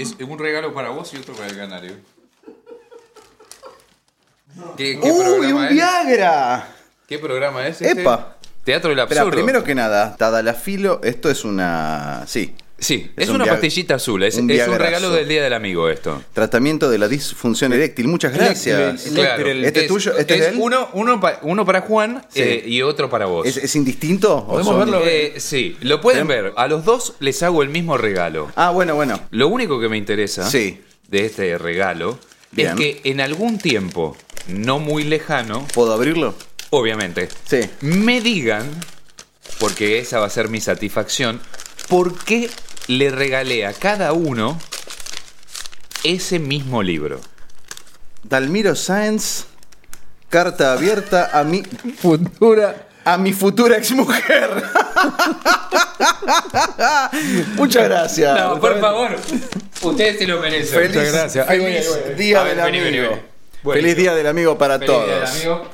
Es un regalo para vos y otro para el canario. ¿Qué, qué ¡Uy, programa un es? Viagra! ¿Qué programa es este? ¡Epa! Teatro del absurdo. primero que nada, Tadalafilo, esto es una. Sí. Sí, Es es, un una pastillita azul. Es un es regalo del Día del Amigo esto. Tratamiento de la disfunción eréctil. Muchas gracias. Claro. ¿Este es tuyo? ¿Este es uno, uno, pa- uno para Juan Sí. eh, y otro para vos. ¿Es, es indistinto? ¿O ¿Podemos verlo? Eh, sí, lo pueden ver. A los dos les hago el mismo regalo. Ah, bueno, bueno. Lo único que me interesa Sí. de este regalo Bien. es que en algún tiempo, no muy lejano, ¿Puedo abrirlo? obviamente, Sí. me digan, porque esa va a ser mi satisfacción, por qué le regalé a cada uno ese mismo libro. Dalmiro Sáenz, carta abierta a mi, Futura. a mi futura exmujer. Muchas gracias. No, por favor, ustedes se lo merecen. Feliz, Muchas gracias. Feliz día ver, del vení, amigo. vení, vení. Bueno. feliz día del amigo para Feliz día todos. del amigo.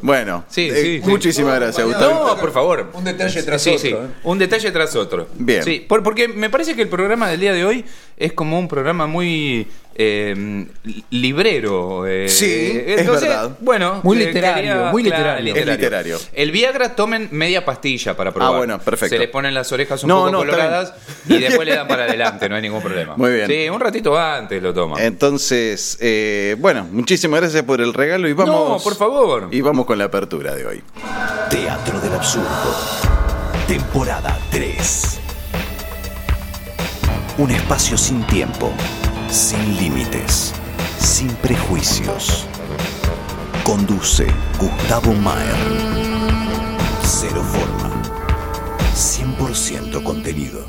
Bueno, Sí, eh, sí, sí. muchísimas gracias, Gustavo. No, por favor. Un detalle tras Sí, otro. sí, ¿eh? un detalle tras otro. Bien. Sí, por- porque me parece que el programa del día de hoy es como un programa muy eh, librero. eh, Sí, es verdad. Bueno, Muy eh, literario, muy literario. Es literario. El Viagra tomen media pastilla para probar. Ah, bueno, perfecto. Se les ponen las orejas un No, poco no, coloradas y después le dan para adelante, no hay ningún problema. Muy bien. Sí, un ratito antes lo toman. Entonces, eh, bueno, muchísimas gracias por el regalo y vamos. No, por favor. Y vamos con la apertura de hoy. Teatro del Absurdo. Temporada 3. Un espacio sin tiempo, sin límites, sin prejuicios. Conduce Gustavo Maer. Cero forma. 100% contenido.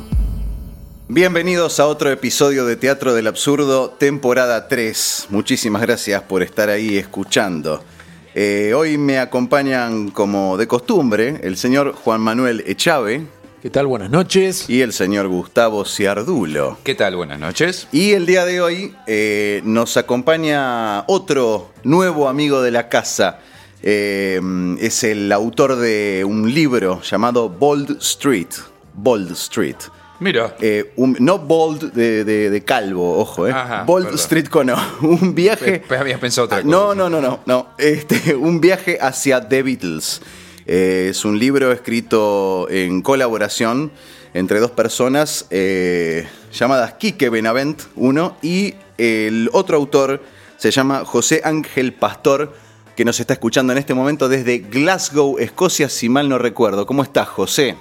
Bienvenidos a otro episodio de Teatro del Absurdo, temporada 3. Muchísimas gracias por estar ahí escuchando. Eh, hoy me acompañan, como de costumbre, el señor Juan Manuel Echave ¿Qué tal? Buenas noches. y el señor Gustavo Ciardulo. ¿Qué tal? Buenas noches. Y el día de hoy eh, nos acompaña otro nuevo amigo de la casa. Eh, es el autor de un libro llamado Bold Street. Bold Street. Mira. Eh, un- no bold de, de- de calvo, ojo, eh. Ajá, bold perdón. Street con O. Un viaje. Pe- habías pensado otra Ah, cosa. No, no, no, no, no. Este, un viaje hacia The Beatles. Eh, es un libro escrito en colaboración entre dos personas eh, llamadas Quique Benavent, uno, y el otro autor se llama José Ángel Pastor, que nos está escuchando en este momento desde Glasgow, Escocia, si mal no recuerdo. ¿Cómo estás, José?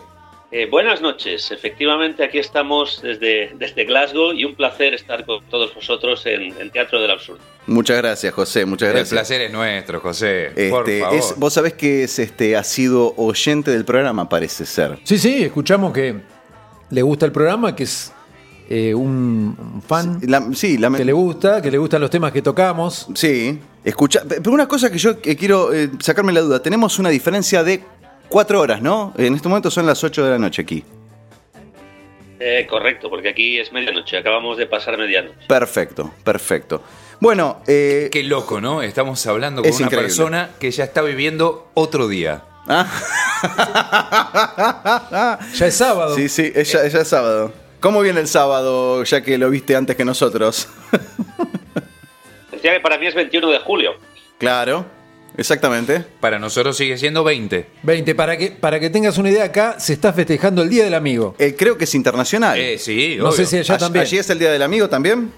Eh, buenas noches, efectivamente aquí estamos desde, desde Glasgow y un placer estar con todos vosotros en, en Teatro del Absurdo. Muchas gracias, José, muchas El gracias. placer es nuestro, José. Por Este, favor. es- vos sabés que es este, ha sido oyente del programa, parece ser. Sí, sí, escuchamos que le gusta el programa, que es eh, un, fan La- sí, la, que le gusta, que le gustan los temas que tocamos. Sí, escucha. Pero una cosa que yo eh, quiero eh, sacarme la duda: tenemos una diferencia de cuatro horas, ¿no? En este momento son las 8 de la noche aquí. Eh, correcto, porque aquí es medianoche, acabamos de pasar medianoche. Perfecto, perfecto. Bueno, eh, Qué loco, ¿no? Estamos hablando con Es una increíble. persona que ya está viviendo otro día. ah, Ya es sábado. sí, sí, ella, ella es sábado. ¿Cómo viene el sábado, ya que lo viste antes que nosotros? Decía que para mí es 21 de julio. claro, exactamente. Para nosotros sigue siendo 20. 20, para que, para que tengas una idea, acá se está festejando el Día del Amigo. Eh, creo que es internacional. Eh, sí, No obvio. sé si allá All- también. ¿Allí es el Día del Amigo también?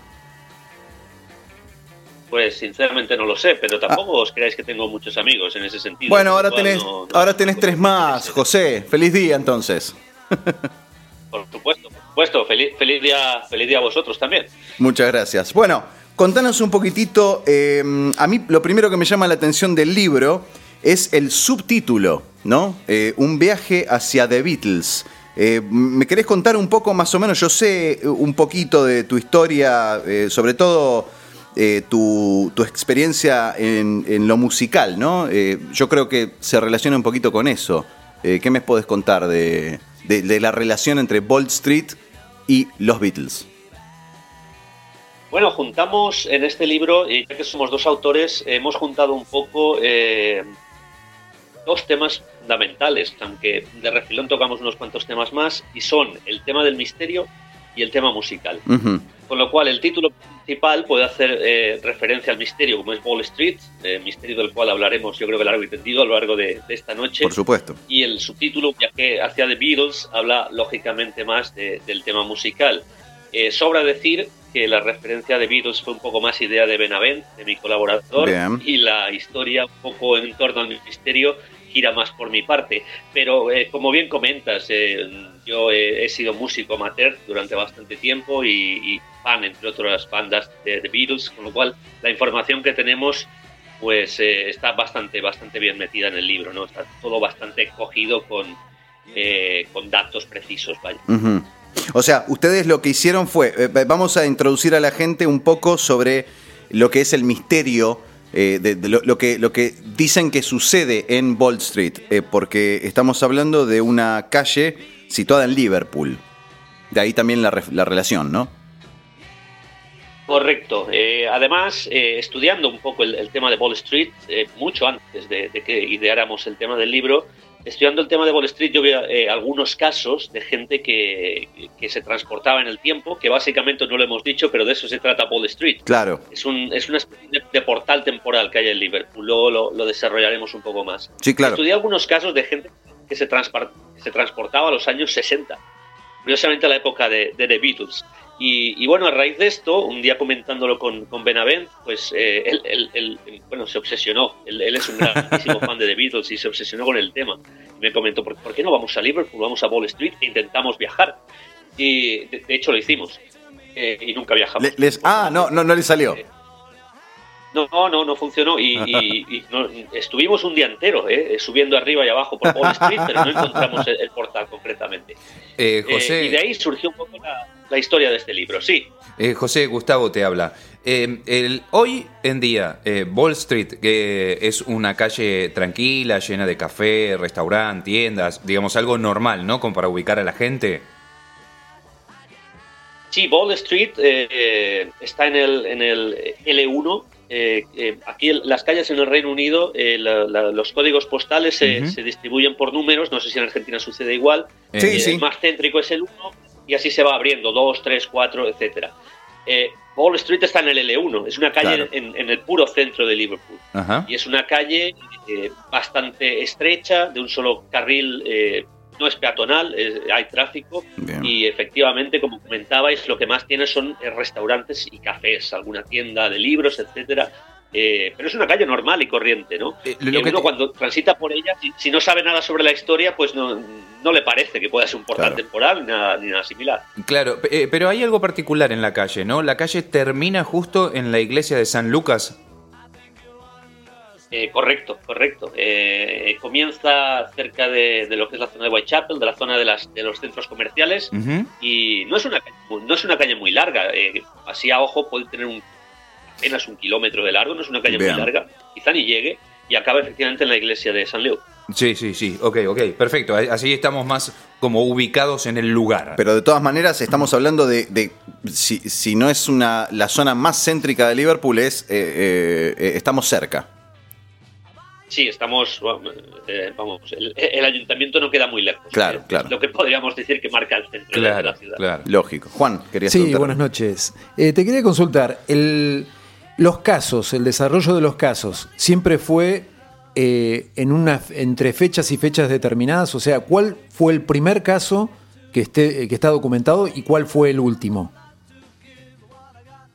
Pues sinceramente no lo sé, pero tampoco os creáis que tengo muchos amigos en ese sentido. Bueno, ahora tenés, no- no- ahora tenés tres más, José. Feliz día entonces. Por supuesto, por supuesto. Feliz, feliz, día, feliz día a vosotros también. Muchas gracias. Bueno, contanos un poquitito. eh, a mí lo primero que me llama la atención del libro es el subtítulo, ¿no? Eh, un viaje hacia The Beatles. Eh, ¿Me querés contar un poco más o menos? Yo sé un poquito de tu historia, sobre todo eh, tu, tu experiencia en, en lo musical, ¿no? Eh, yo creo que se relaciona un poquito con eso. Eh, ¿Qué me podés contar de, de- de la relación entre Bold Street y los Beatles? Bueno, juntamos en este libro, y ya que somos dos autores, hemos juntado un poco dos temas fundamentales, aunque de refilón tocamos unos cuantos temas más, y son el tema del misterio y el tema musical. Con lo cual, el título principal puede hacer eh, referencia al misterio, como es Wall Street, eh, misterio del cual hablaremos, yo creo que largo y tendido a lo largo de, de esta noche. Por supuesto. Y el subtítulo, ya que hacia The Beatles, habla lógicamente más de- del tema musical. Eh, sobra decir que la referencia de Beatles fue un poco más idea de Benavent, de mi colaborador, Bien. y la historia un poco en torno al misterio gira más por mi parte. Pero eh, como bien comentas, eh, yo eh, he sido músico amateur durante bastante tiempo y, y fan, entre otras bandas de The Beatles, con lo cual la información que tenemos pues eh, está bastante, bastante bien metida en el libro, ¿no? Está todo bastante cogido con, eh, con datos precisos, vaya. Ujú. O sea, ustedes lo que hicieron fue, eh, vamos a introducir a la gente un poco sobre lo que es el misterio, eh, de, lo, lo que, lo que dicen que sucede en Wall Street, eh, porque estamos hablando de una calle situada en Liverpool. De ahí también la, la relación, ¿no? Correcto. Eh, además, eh, estudiando un poco el, el tema de Wall Street, eh, mucho antes de, de que ideáramos el tema del libro, estudiando el tema de Wall Street, yo vi algunos casos de gente que, que se transportaba en el tiempo, que básicamente no lo hemos dicho, pero de eso se trata Wall Street. Claro. Es, un, es una especie de, de portal temporal que hay en Liverpool. Luego lo, lo desarrollaremos un poco más. Sí, claro. Estudié algunos casos de gente que se, se transportaba a los años 60, curiosamente a la época de, de The Beatles. Y, y bueno, a raíz de esto, un día comentándolo con, con Benavent, pues eh, él, él- él, bueno, se obsesionó. Él, él es un grandísimo fan de The Beatles y se obsesionó con el tema. Y me comentó, ¿por, por qué no vamos a Liverpool, vamos a Wall Street e intentamos viajar? Y de, de hecho lo hicimos. Eh, y nunca viajamos. Le- les- ah, no, no, no le salió. No, no, no funcionó y, y- y no- estuvimos un día entero eh, subiendo arriba y abajo por Wall Street, pero no encontramos el, el portal concretamente. Eh, Eh, José, y de ahí surgió un poco la, la historia de este libro, sí. eh, José Gustavo te habla. Eh, el, hoy en día, eh, Wall Street, que es una calle tranquila, llena de café, restaurante, tiendas, digamos algo normal, ¿no? Como para ubicar a la gente. Sí, Wall Street está en el, en el L1. Eh, eh, aquí el- las calles en el Reino Unido, eh, la- la- los códigos postales se, distribuyen por números, no sé si en Argentina sucede igual. Sí, Eh, sí. El más céntrico es el 1 y así se va abriendo, 2, 3, 4, etcétera. Eh, Wall Street está en el L1, es una calle Claro. en, en el puro centro de Liverpool. Ajá. Y es una calle eh, bastante estrecha, de un solo carril, no es peatonal, es- hay tráfico. Bien. Y efectivamente, como comentabais, lo que más tiene son eh, restaurantes y cafés, alguna tienda de libros, etcétera. Eh, pero es una calle normal y corriente, ¿no? Eh, lo que uno te- cuando transita por ella, si, si no sabe nada sobre la historia, pues no, no le parece que pueda ser un portal Claro. temporal ni nada, ni nada similar. Claro, pero hay algo particular en la calle, ¿no? La calle termina justo en la iglesia de San Lucas. Eh, correcto, correcto. Eh, comienza cerca de, de lo que es la zona de Whitechapel, de la zona de, las, de los centros comerciales, y no es una calle, muy- no es una calle muy larga. eh, así a ojo puede tener un, apenas un kilómetro de largo, no es una calle Bien. muy larga, quizá ni llegue, y acaba efectivamente en la iglesia de San Leo. Sí, sí, sí. Ok, ok. Perfecto. Así estamos más como ubicados en el lugar. Pero de todas maneras estamos hablando de, de- si, si no es una la zona más céntrica de Liverpool es eh, eh, eh, estamos cerca. Sí, estamos, eh, vamos, el, el ayuntamiento no queda muy lejos. Claro, Eh, claro. Lo que podríamos decir que marca el centro de la ciudad. claro. Lógico. Juan, querías Sí, buenas noches. Eh, te quería consultar, el, los casos, el desarrollo de los casos, ¿siempre fue eh, en una, entre fechas y fechas determinadas? O sea, ¿cuál fue el primer caso que, esté, que está documentado y cuál fue el último?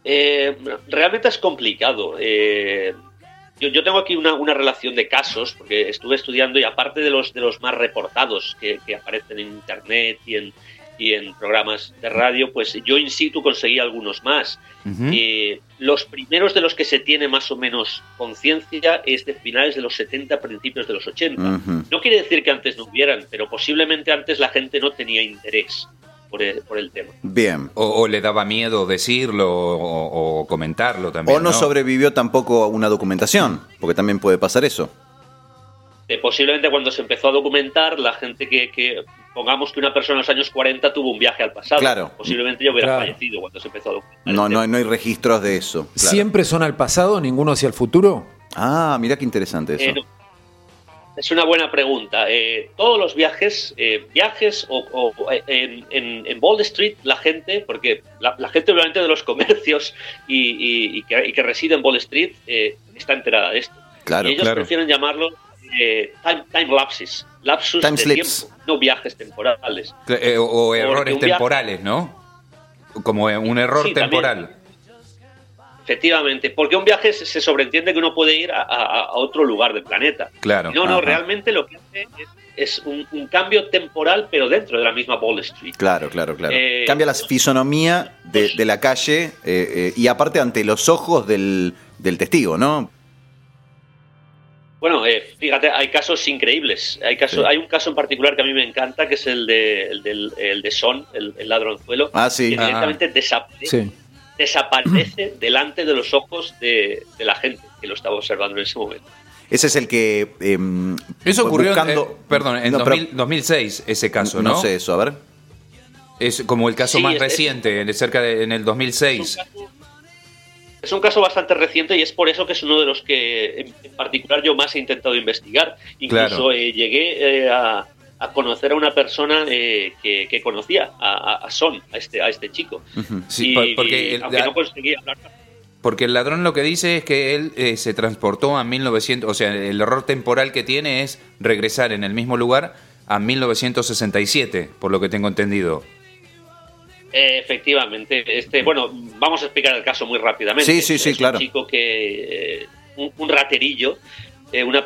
Eh, realmente es complicado. Eh, yo, yo tengo aquí una, una relación de casos, porque estuve estudiando y aparte de los, de los más reportados que, que aparecen en Internet y en, y en programas de radio, pues yo in situ conseguí algunos más. Eh, los primeros de los que se tiene más o menos conciencia es de finales de los 70, principios de los 80. Ujú. No quiere decir que antes no hubieran, pero posiblemente antes la gente no tenía interés por el, por el tema. Bien. O, o le daba miedo decirlo o, o comentarlo también. O no, sobrevivió tampoco una documentación, porque también puede pasar eso. Eh, posiblemente cuando se empezó a documentar, la gente que, que- pongamos que una persona en los años 40 tuvo un viaje al pasado. Claro. Posiblemente yo hubiera Claro. fallecido cuando se empezó a documentar. No, no, no hay registros de eso. claro. ¿Siempre son al pasado, ninguno hacia el futuro? Ah, mira qué interesante eso. Eh, no. Es una buena pregunta. Eh, todos los viajes, eh, viajes o, en, en, Wall Street, la gente, porque la, gente obviamente de los comercios y, que, y, reside en Wall Street está enterada de esto. Claro, y ellos prefieren llamarlo time, lapses, lapsus de tiempo, no viajes temporales. o, errores temporales, ¿no? Como un error temporal. Efectivamente, porque un viaje se sobreentiende que uno puede ir a, otro lugar del planeta. Claro. No, no, realmente lo que hace es, un, cambio temporal, pero dentro de la misma Wall Street. Claro, claro, claro. Eh, Cambia la fisonomía de, la calle eh, eh, y aparte ante los ojos del, testigo, ¿no? Bueno, fíjate, hay casos increíbles. Hay casos, hay un caso en particular que a mí me encanta, que es el de, el de Son, el, ladronzuelo, ah, sí. que directamente desaparece desaparece delante de los ojos de, la gente que lo estaba observando en ese momento. Ese es el que... Em, eso ocurrió, eh, perdón, en 2006 ese caso, ¿no? No sé eso, a ver. Es como el caso más reciente, cerca de, en el 2006. Es un, caso, bastante reciente y es por eso que es uno de los que en, particular yo más he intentado investigar. Incluso eh, llegué eh, a, a conocer a una persona eh, que, conocía, a, Son, a este, a este chico. Sí, porque aunque no conseguía hablar. Porque el ladrón lo que dice es que él eh, se transportó a 1900, o sea, el error temporal que tiene es regresar en el mismo lugar a 1967, por lo que tengo entendido. efectivamente, este, bueno, vamos a explicar el caso muy rápidamente. Sí, sí, sí, claro. Un chico que, eh, un, raterillo, eh, una,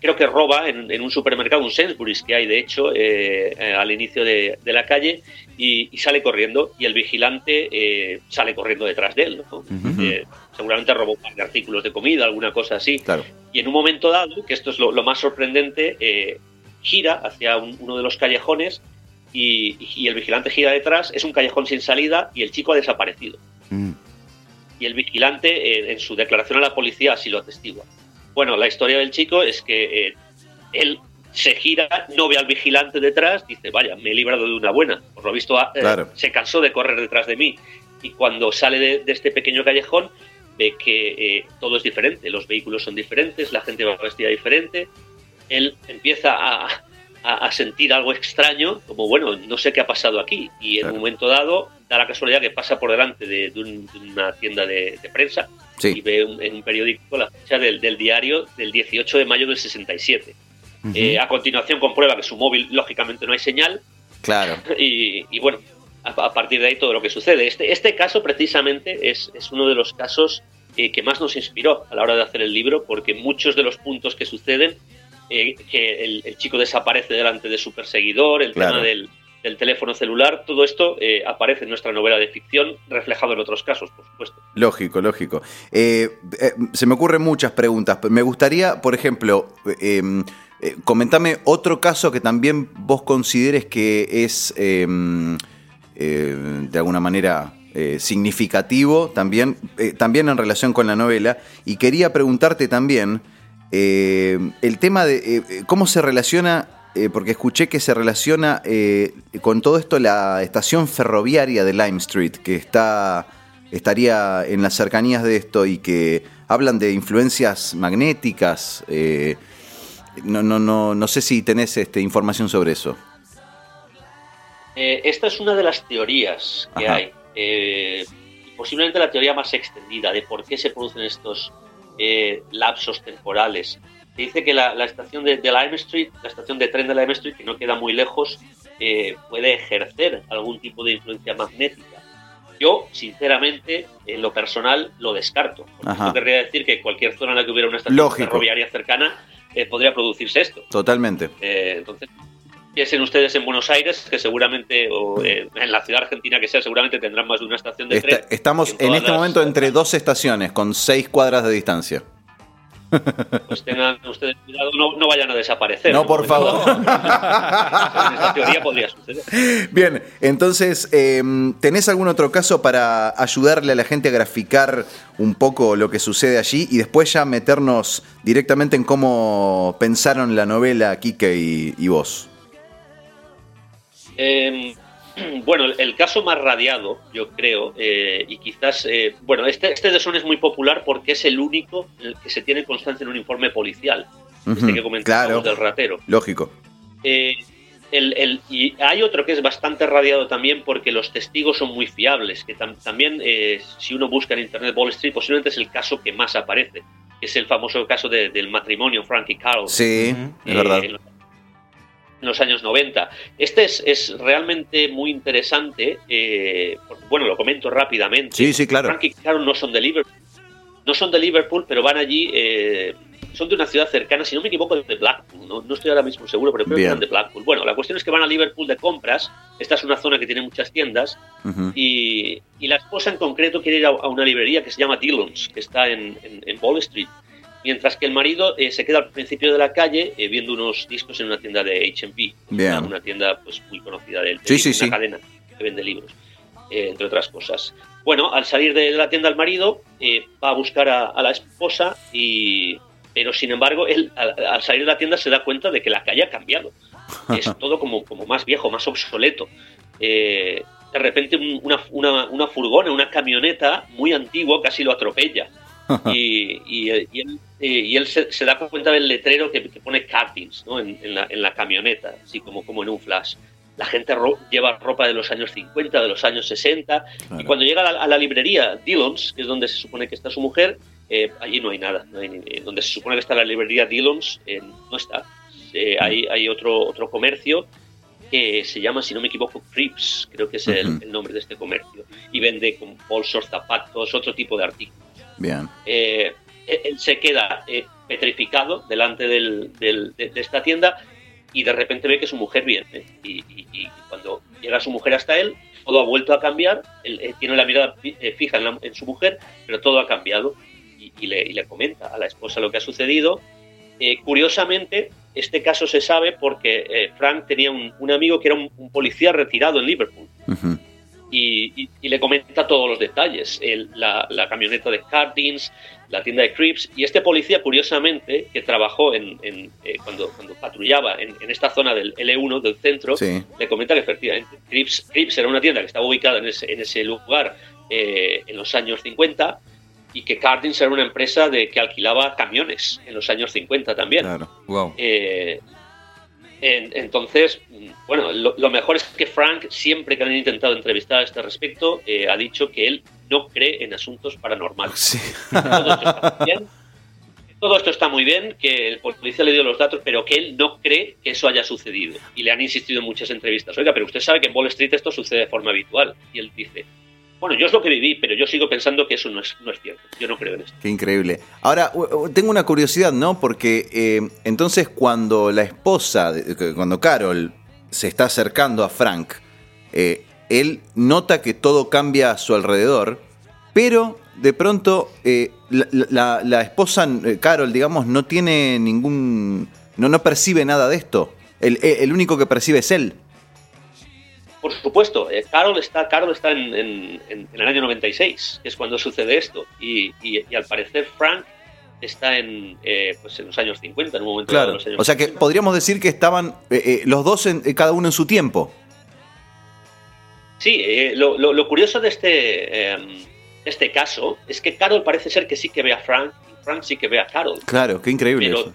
creo que roba en, un supermercado, un Sainsbury's que hay de hecho eh, eh, al inicio de, la calle y, sale corriendo y el vigilante sale corriendo detrás de él. seguramente robó un par de artículos de comida, alguna cosa así. Y en un momento dado, que esto es lo, más sorprendente, gira hacia uno de los callejones y, el vigilante gira detrás, es un callejón sin salida y el chico ha desaparecido. Mm. Y el vigilante en su declaración a la policía así lo atestigua. Bueno, la historia del chico es que eh, él se gira, no ve al vigilante detrás, dice, vaya, me he librado de una buena. Por lo visto, ah, eh, se cansó de correr detrás de mí. Y cuando sale de, este pequeño callejón, ve que eh, todo es diferente, los vehículos son diferentes, la gente va vestida diferente. Él empieza a, sentir algo extraño, como, bueno, no sé qué ha pasado aquí. Y en un momento dado, da la casualidad que pasa por delante de, una tienda de prensa y ve en un periódico la fecha del, diario del 18 de mayo del 67. Eh, a continuación comprueba que su móvil, lógicamente, no hay señal. Claro. Y, bueno, a, partir de ahí todo lo que sucede. Este, este caso, precisamente, es, es uno de los casos eh, que más nos inspiró a la hora de hacer el libro, porque muchos de los puntos que suceden, eh, que el, chico desaparece delante de su perseguidor, el tema del, el teléfono celular, todo esto eh, aparece en nuestra novela de ficción, reflejado en otros casos, por supuesto. Lógico, lógico. Eh, eh, se me ocurren muchas preguntas. Me gustaría, por ejemplo, em, comentame otro caso que también vos consideres que es em, de alguna manera significativo, también, también en relación con la novela, y quería preguntarte también el tema de cómo se relaciona eh, porque escuché que se relaciona eh, con todo esto la estación ferroviaria de Lime Street, que está estaría en las cercanías de esto y que hablan de influencias magnéticas. Eh, no, no, no, no sé si tenés este, información sobre eso. esta es una de las teorías que hay. posiblemente la teoría más extendida de por qué se producen estos lapsos temporales dice que la, estación de, de, Lime Street, la estación de tren de Lime Street, que no queda muy lejos, eh, puede ejercer algún tipo de influencia magnética. Yo, sinceramente, en lo personal, lo descarto. Porque querría decir que cualquier zona en la que hubiera una estación ferroviaria cercana eh, podría producirse esto. Totalmente. Eh, entonces, piensen ustedes en Buenos Aires, que seguramente, o en la ciudad argentina que sea, seguramente tendrán más de una estación de tren. Estamos en, este momento entre dos estaciones, con seis cuadras de distancia pues tengan ustedes cuidado, no, vayan a desaparecer. No, por favor. esa teoría podría suceder. Bien, entonces, em, ¿tenés algún otro caso para ayudarle a la gente a graficar un poco lo que sucede allí y después ya meternos directamente en cómo pensaron la novela Kike y, vos? Eh, Bueno, el caso más radiado, yo creo, eh, y quizás, eh, bueno, este, este de Son es muy popular porque es el único que se tiene constancia en un informe policial. este que comentábamos claro. del ratero. Lógico. Eh, el- el- y hay otro que es bastante radiado también porque los testigos son muy fiables, que tam- también eh, si uno busca en Internet Wall Street posiblemente es el caso que más aparece, que es el famoso caso de- del matrimonio Frankie Carl. Sí, es eh, verdad. En los, años 90. Este es, es realmente muy interesante, eh, bueno, lo comento rápidamente. Sí, sí, claro. Frankie y Carol no son de Liverpool, no son de Liverpool, pero van allí, eh, son de una ciudad cercana, si no me equivoco, de Blackpool, no, no estoy ahora mismo seguro, pero creo Bien. que de Blackpool. Bueno, la cuestión es que van a Liverpool de compras, esta es una zona que tiene muchas tiendas, y, y la esposa en concreto quiere ir a, a una librería que se llama Dillon's, que está en, en, en Wall Street. Mientras que el marido eh, se queda al principio de la calle eh, viendo unos discos en una tienda de H&P, una, una tienda pues muy conocida del Sí, sí, una sí. cadena que vende libros, eh, entre otras cosas. Bueno, al salir de la tienda el marido eh, va a buscar a, a la esposa y pero sin embargo él al, al salir de la tienda se da cuenta de que la calle ha cambiado. Es todo como, como más viejo, más obsoleto. Eh, de repente un- una, una, una furgona, una camioneta muy antigua casi lo atropella. Y, y, y él, y él se, se da cuenta del letrero que, que pone Cartins ¿no? en, en la, en la camioneta, así como, como en un flash. La gente ro- lleva ropa de los años 50, de los años 60, y Claro. cuando llega a la, a la librería Dillon's, que es donde se supone que está su mujer, eh, allí no hay nada. no hay eh, donde se supone que está la librería Dillon's, eh, no está. Eh, hay, hay otro, otro comercio que se llama, si no me equivoco, Crips, creo que es el, Ujú. el nombre de este comercio, y vende con bolsos, zapatos, otro tipo de artículos. Bien. Eh, él se queda eh, petrificado delante del- del- de, de esta tienda y de repente ve que su mujer viene. Y, y- y cuando llega su mujer hasta él, todo ha vuelto a cambiar. Él eh, tiene la mirada fi- eh, fija en, la- en su mujer, pero todo ha cambiado. Y, y le, comenta a la esposa lo que ha sucedido. Eh, curiosamente, este caso se sabe porque eh, Frank tenía un, un amigo que era un- un policía retirado en Liverpool Ujú. Y, y- y le comenta todos los detalles, el- la, la camioneta de Cardins, la tienda de Crips, y este policía, curiosamente, que trabajó en, en, eh, cuando, cuando patrullaba en, en esta zona del L1 del centro, Sí. le comenta que efectivamente Crips, Crips era una tienda que estaba ubicada en ese, en ese lugar eh, en los años 50 y que Cardins era una empresa de que alquilaba camiones en los años 50 también. Claro. Wow. Eh, en- entonces, bueno, lo, lo mejor es que Frank, siempre que han intentado entrevistar a este respecto, eh, ha dicho que él no cree en asuntos paranormales. Sí. Todo esto está muy bien, todo esto está muy bien, que el policía le dio los datos, pero que él no cree que eso haya sucedido. Y le han insistido en muchas entrevistas, oiga, pero usted sabe que en Wall Street esto sucede de forma habitual. Y él dice, bueno, yo es lo que viví, pero yo sigo pensando que eso no es, no es cierto. Yo no creo en esto. Qué increíble. Ahora, tengo una curiosidad, ¿no? Porque eh, entonces cuando la esposa, que- cuando Carol se está acercando a Frank, eh, él nota que todo cambia a su alrededor, pero de pronto eh, la, esposa, eh, Carol, digamos, no tiene ningún... No, no percibe nada de esto. El único que percibe es él. Por supuesto, eh, Carol está, Carol está en, en- en- en el año 96, que es cuando sucede esto, y, y- y al parecer Frank está en, eh, pues en los años 50, en un momento Claro. de los años O sea que 50. podríamos decir que estaban eh, eh, los dos, en- eh, cada uno en su tiempo. Sí, lo, lo- lo curioso de este, eh, este caso es que Carol parece ser que sí que ve a Frank, y Frank sí que ve a Carol, Claro, qué increíble pero eso.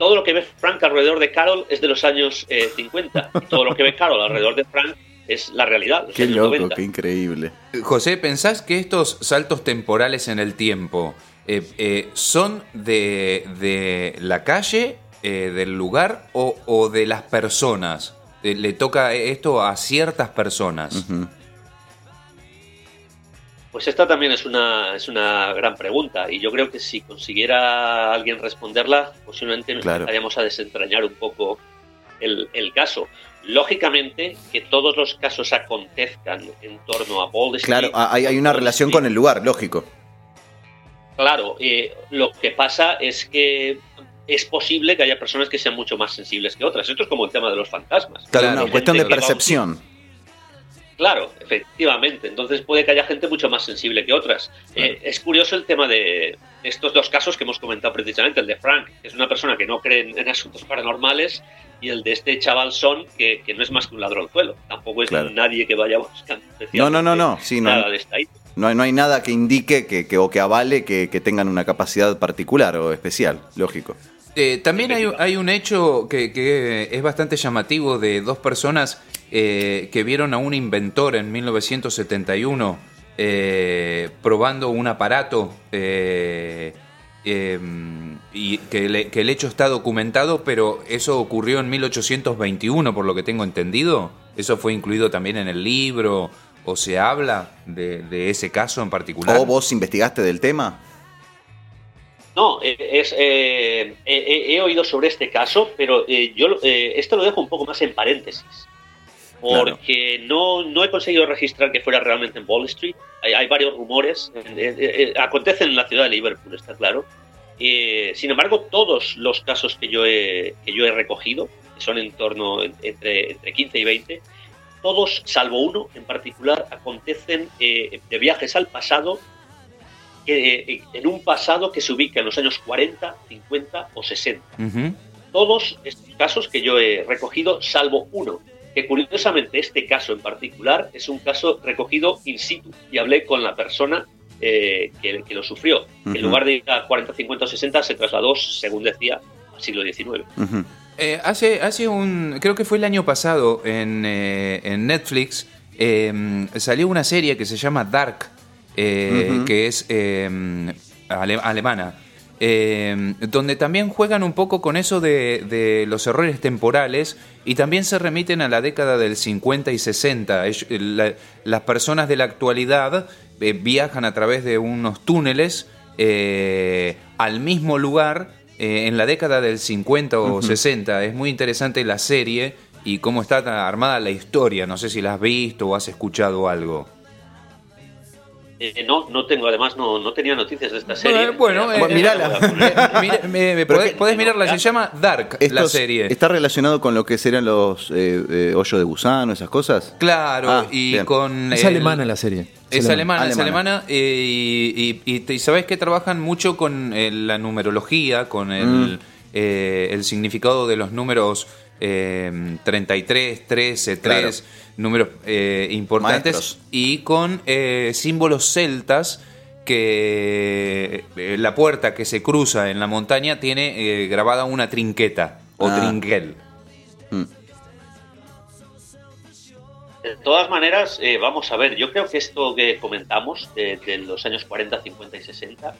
Todo lo que ve Frank alrededor de Carol es de los años eh, 50, y todo lo que ve Carol alrededor de Frank es la realidad, Qué loco, 90. qué increíble. José, ¿pensás que estos saltos temporales en el tiempo eh, eh, son de, de la calle, eh, del lugar o, o de las personas? Eh, ¿Le toca esto a ciertas personas? Ujú. Pues esta también es una, es una gran pregunta y yo creo que si consiguiera alguien responderla, posiblemente nos Claro. empezaríamos a desentrañar un poco el, el caso. Lógicamente, que todos los casos acontezcan en torno a Wall Street. Claro, hay, hay una relación con el lugar, lógico. Claro, eh, lo que pasa es que es posible que haya personas que sean mucho más sensibles que otras. Esto es como el tema de los fantasmas. Claro, una cuestión de percepción. Claro, efectivamente. Entonces puede que haya gente mucho más sensible que otras. Eh, es curioso el tema de estos dos casos que hemos comentado precisamente, el de Frank, que es una persona que no cree en, en asuntos paranormales, y el de este chaval Son, que, que no es más que un ladronzuelo. Tampoco es Claro. nadie que vaya buscando No, no, no, no, sí, no. nada de esta. No hay, no hay nada que indique que, que- o que avale que, que tengan una capacidad particular o especial, lógico. Eh, también hay, hay, un hecho que, que, es bastante llamativo de dos personas eh, que vieron a un inventor en 1971 eh, probando un aparato eh, em, y que, que, el hecho está documentado, pero eso ocurrió en 1821, por lo que tengo entendido. Eso fue incluido también en el libro o se habla de, de ese caso en particular. ¿O vos investigaste del tema? No, es, eh, he, he, oído sobre este caso, pero eh, yo eh, esto lo dejo un poco más en paréntesis. Porque claro. no, no he conseguido registrar que fuera realmente en Wall Street. Hay, hay varios rumores. acontece en la ciudad de Liverpool, está claro. sin embargo, todos los casos que yo he, que yo he recogido, que son en torno entre, entre 15 y 20, todos, salvo uno en particular, acontecen de viajes al pasado eh, en un pasado que se ubica en los años 40, 50 o 60. Uh -huh. Todos estos casos que yo he recogido, salvo uno, que curiosamente este caso en particular es un caso recogido in situ y hablé con la persona eh, que, que, lo sufrió. Uh -huh. En lugar de ir a 40, 50 o 60 se trasladó, según decía, al siglo XIX. Uh -huh. eh, hace, hace un, creo que fue el año pasado en, eh, en Netflix, eh, salió una serie que se llama Dark, eh, uh -huh. que es eh, ale alemana, eh, donde también juegan un poco con eso de, de, los errores temporales y también se remiten a la década del 50 y 60. La, las personas de la actualidad eh, viajan a través de unos túneles eh, al mismo lugar en la década del 50 o uh -huh. 60. Es muy interesante la serie y cómo está armada la historia. No sé si la has visto o has escuchado algo. Eh, no, no tengo, además no, no tenía noticias de esta serie. Bueno, eh, mirala. Mira, me, me, podés, podés, mirarla, se llama Dark Estos, la serie. ¿Está relacionado con lo que serían los eh, hoyos de gusano, esas cosas? Claro, ah, y bien. con... Es el, alemana la serie. Es, alemana, alemana, es alemana. y, y, y, sabés que trabajan mucho con la numerología, con el, mm. el significado de los números eh, 33, 13, 3, claro. números eh, importantes Maestros. y con eh, símbolos celtas que eh, la puerta que se cruza en la montaña tiene eh, grabada una trinqueta o ah. trinquel. Mm. De todas maneras, eh, vamos a ver, yo creo que esto que comentamos de, de los años 40, 50 y 60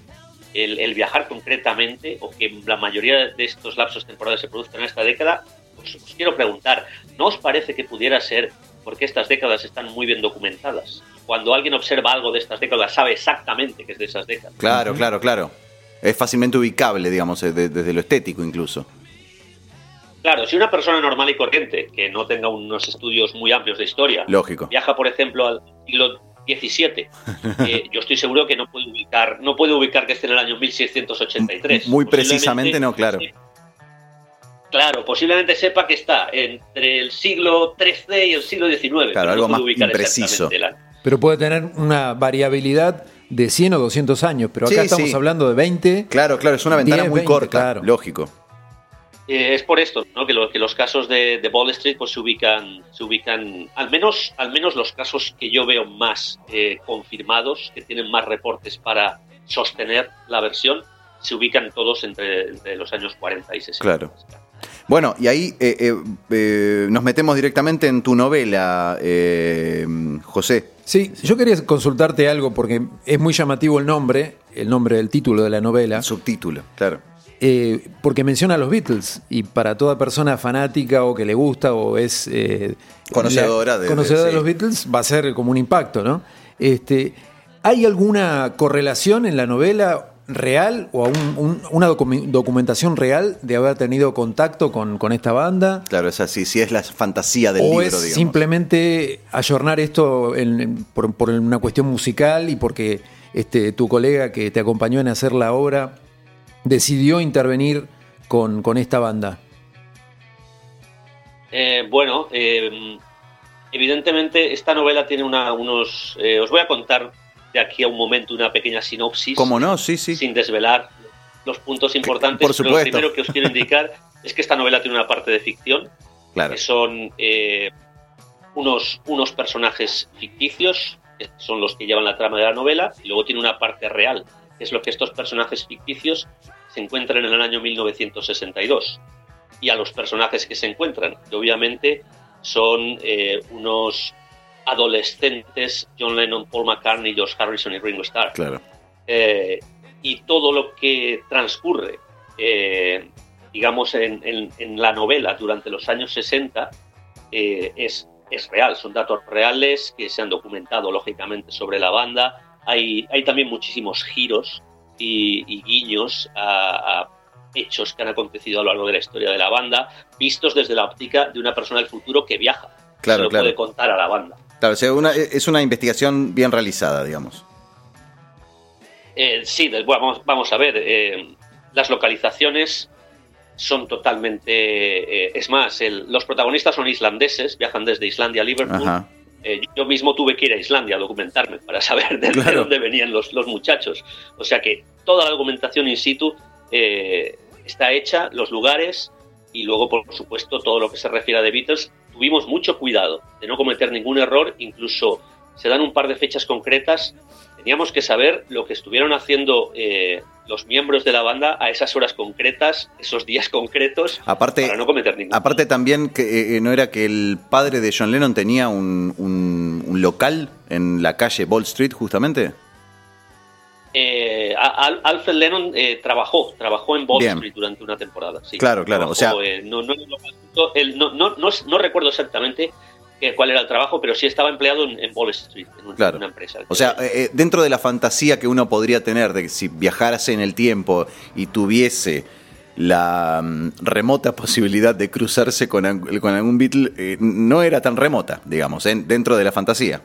el, el, viajar concretamente, o que la mayoría de estos lapsos temporales se produzcan en esta década, os, os, quiero preguntar, ¿no os parece que pudiera ser porque estas décadas están muy bien documentadas? Cuando alguien observa algo de estas décadas, sabe exactamente que es de esas décadas. Claro, claro, claro. Es fácilmente ubicable, digamos, desde, desde lo estético incluso. Claro, si una persona normal y corriente, que no tenga unos estudios muy amplios de historia, Lógico. viaja, por ejemplo, al siglo 17. Eh, yo estoy seguro que no puede ubicar, no puede ubicar que esté en el año 1683. Muy precisamente no, claro. Claro, posiblemente sepa que está entre el siglo XIII y el siglo XIX. Claro, algo no más impreciso. La... Pero puede tener una variabilidad de 100 o 200 años, pero acá sí, estamos sí. hablando de 20. Claro, claro, es una ventana 10, muy 20, corta, claro. lógico. Eh, es por esto ¿no? que, lo, que, los casos de, de Wall Street pues, se ubican, se ubican al, menos, al menos los casos que yo veo más eh, confirmados, que tienen más reportes para sostener la versión, se ubican todos entre, entre los años 40 y 60. Claro. Bueno, y ahí eh, eh, eh, nos metemos directamente en tu novela, José. Sí, yo quería consultarte algo porque es muy llamativo el nombre, el nombre del título de la novela. El subtítulo, claro. Eh, porque menciona a los Beatles y para toda persona fanática o que le gusta o es eh, conocedora, de, conocedora de, de, los Beatles va a ser como un impacto, ¿no? Este, ¿Hay alguna correlación en la novela real o a un, un, una documentación real de haber tenido contacto con, con esta banda? Claro, es así, si es la fantasía del o libro, es digamos. simplemente ayornar esto en, en, por, por, una cuestión musical y porque este, tu colega que te acompañó en hacer la obra decidió intervenir con, con esta banda? Eh, bueno, eh, evidentemente esta novela tiene una, unos... Eh, os voy a contar de aquí a un momento una pequeña sinopsis. ¿Cómo no? Sí, sí. Sin desvelar los puntos importantes. Por supuesto. Lo primero que os quiero indicar es que esta novela tiene una parte de ficción. Claro. Que son eh, unos, unos personajes ficticios, que son los que llevan la trama de la novela, y luego tiene una parte real, que es lo que estos personajes ficticios se encuentran en el año 1962 y a los personajes que se encuentran, que obviamente son eh, unos adolescentes, John Lennon, Paul McCartney, George Harrison y Ringo Starr. Claro. Eh, y todo lo que transcurre, eh, digamos, en, en, la novela durante los años 60 es, es real, son datos reales que se han documentado, lógicamente, sobre la banda. Hay, hay también muchísimos giros y, guiños a, hechos que han acontecido a lo largo de la historia de la banda, vistos desde la óptica de una persona del futuro que viaja. Claro, se claro. puede contar a la banda. Claro, o sea, una, es una investigación bien realizada, digamos. Eh, sí, vamos, vamos a ver. Eh, las localizaciones son totalmente. Eh, es más, los protagonistas son islandeses, viajan desde Islandia a Liverpool. yo mismo tuve que ir a Islandia a documentarme para saber de, dónde venían los, los, muchachos. O sea que toda la documentación in situ está hecha, los lugares y luego, por supuesto, todo lo que se refiere a The Beatles tuvimos mucho cuidado de no cometer ningún error, incluso se dan un par de fechas concretas, teníamos que saber lo que estuvieron haciendo eh, los miembros de la banda a esas horas concretas, esos días concretos, aparte, para no cometer ningún Aparte también, que eh, ¿no era que el padre de John Lennon tenía un, un, local en la calle Ball Street, justamente? Eh, Alfred Lennon trabajó, trabajó en Ball Street durante una temporada. Sí, claro, claro. o sea, no, no, no, no, no, recuerdo exactamente cuál era el trabajo, pero sí estaba empleado en, Wall Street, en una, empresa. O sea, eh, eh, dentro de la fantasía que uno podría tener de que si viajase en el tiempo y tuviese la mm, remota posibilidad de cruzarse con, con algún Beatle, eh, no era tan remota, digamos, dentro de la fantasía.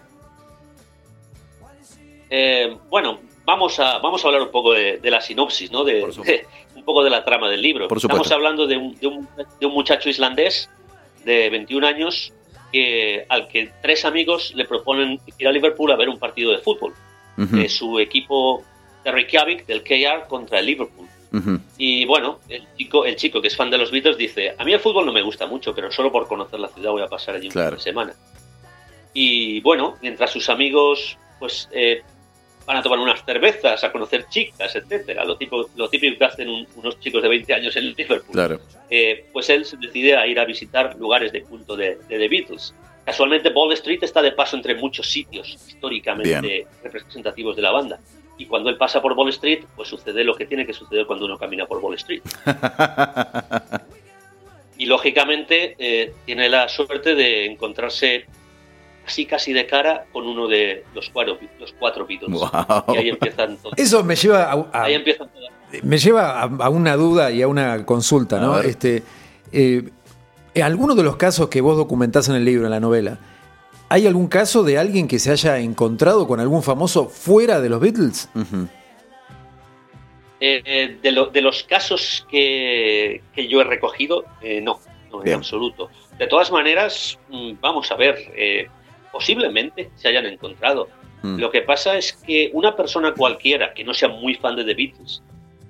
bueno, vamos a, vamos a hablar un poco de, la sinopsis, ¿no? De, un poco de la trama del libro. Estamos hablando de un, de, un, de un, muchacho islandés de 21 años que, al que tres amigos le proponen ir a Liverpool a ver un partido de fútbol. de su equipo de Reykjavik, del KR, contra el Liverpool. Y bueno, el chico, el chico que es fan de los Beatles dice, a mí el fútbol no me gusta mucho, pero solo por conocer la ciudad voy a pasar allí un fin de semana. Y bueno, mientras sus amigos pues eh, van a tomar unas cervezas, a conocer chicas, etcétera, lo típico, lo típico que hacen unos chicos de 20 años en Liverpool. Claro. Eh, pues él se decide a ir a visitar lugares de culto de, The Beatles. Casualmente, Ball Street está de paso entre muchos sitios históricamente representativos de la banda. Y cuando él pasa por Ball Street, pues sucede lo que tiene que suceder cuando uno camina por Ball Street. y lógicamente eh, tiene la suerte de encontrarse así casi de cara con uno de los cuatro, los cuatro Beatles. Y ahí empiezan todos. Eso me lleva a, ahí empiezan me lleva a, una duda y a una consulta, ¿no? Este, eh, en alguno de los casos que vos documentás en el libro, en la novela, ¿hay algún caso de alguien que se haya encontrado con algún famoso fuera de los Beatles? Eh, eh, de, los casos que, yo he recogido, no, no en absoluto. De todas maneras, mm, vamos a ver, posiblemente se hayan encontrado. Mm. Lo que pasa es que una persona cualquiera que no sea muy fan de The Beatles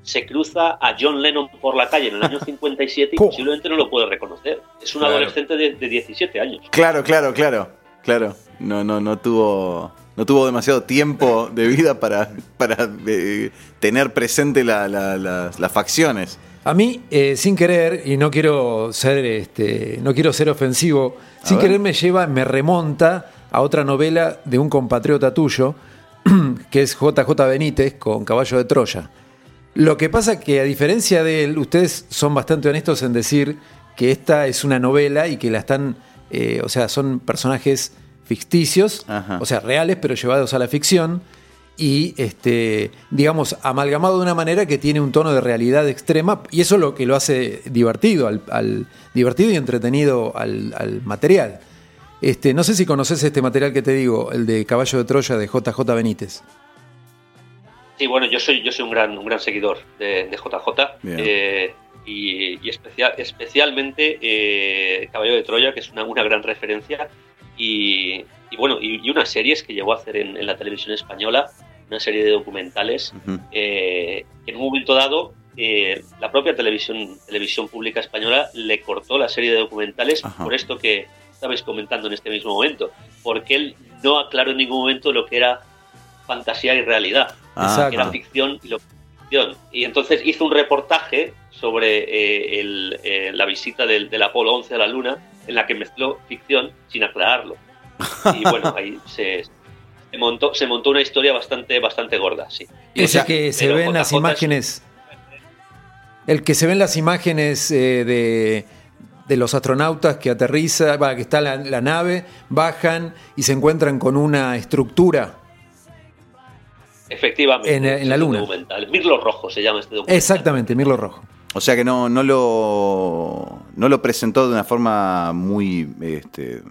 se cruza a John Lennon por la calle en el año 57 y posiblemente no lo puede reconocer. Es un adolescente de, 17 años. Claro, claro, claro, claro. No, no, no tuvo, no tuvo demasiado tiempo de vida para, para eh, tener presente las facciones. A mí, eh, sin querer, y no quiero ser, este, no quiero ser ofensivo, sin querer me lleva, me remonta a otra novela de un compatriota tuyo, que es JJ Benítez con Caballo de Troya. Lo que pasa que a diferencia de él, ustedes son bastante honestos en decir que esta es una novela y que la están, eh, o sea, son personajes ficticios, o sea, reales, pero llevados a la ficción y este, digamos, amalgamado de una manera que tiene un tono de realidad extrema, y eso es lo que lo hace divertido, al, divertido y entretenido al, material. Este, no sé si conoces este material que te digo, el de Caballo de Troya de JJ Benítez. Sí, bueno, yo soy, yo soy un gran, un gran seguidor de, JJ. Eh, y, especial, especialmente eh, Caballo de Troya, que es una, una gran referencia. Y, bueno, y, unas series que llegó a hacer en, la televisión española, una serie de documentales, eh, que en un momento dado la propia televisión, televisión pública española le cortó la serie de documentales por esto que estabais comentando en este mismo momento, porque él no aclaró en ningún momento lo que era fantasía y realidad, que era ficción y lo, ficción. Y entonces hizo un reportaje sobre eh, el, eh, la visita del, del, Apolo 11 a la Luna, en la que mezcló ficción sin aclararlo. Y bueno, ahí se, se montó, se montó una historia bastante, bastante gorda, sí. Ese que se ven las imágenes. El que se ven las imágenes eh, de, de, los astronautas que aterriza, va, que está la, la nave, bajan y se encuentran con una estructura Efectivamente. En, en la luna. Documental. Mirlo Rojo se llama este documental. Exactamente, Mirlo Rojo. O sea que no, no, lo, no lo presentó de una forma muy este,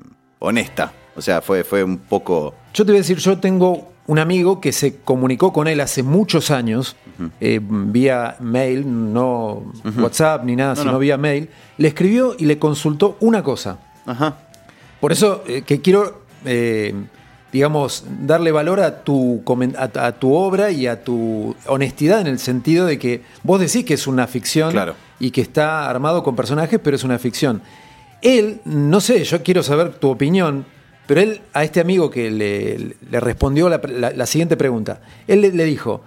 honesta. O sea, fue, fue un poco... Yo te voy a decir, yo tengo un amigo que se comunicó con él hace muchos años, uh -huh. eh, vía mail, no uh -huh. WhatsApp ni nada, no, sino no. vía mail. Le escribió y le consultó una cosa. Ajá. Por eso eh, que quiero... Eh, digamos, darle valor a tu, a, a, tu obra y a tu honestidad en el sentido de que vos decís que es una ficción claro. y que está armado con personajes, pero es una ficción. Él, no sé, yo quiero saber tu opinión, pero él a este amigo que le, le respondió la, la, la, siguiente pregunta, él le, le, dijo,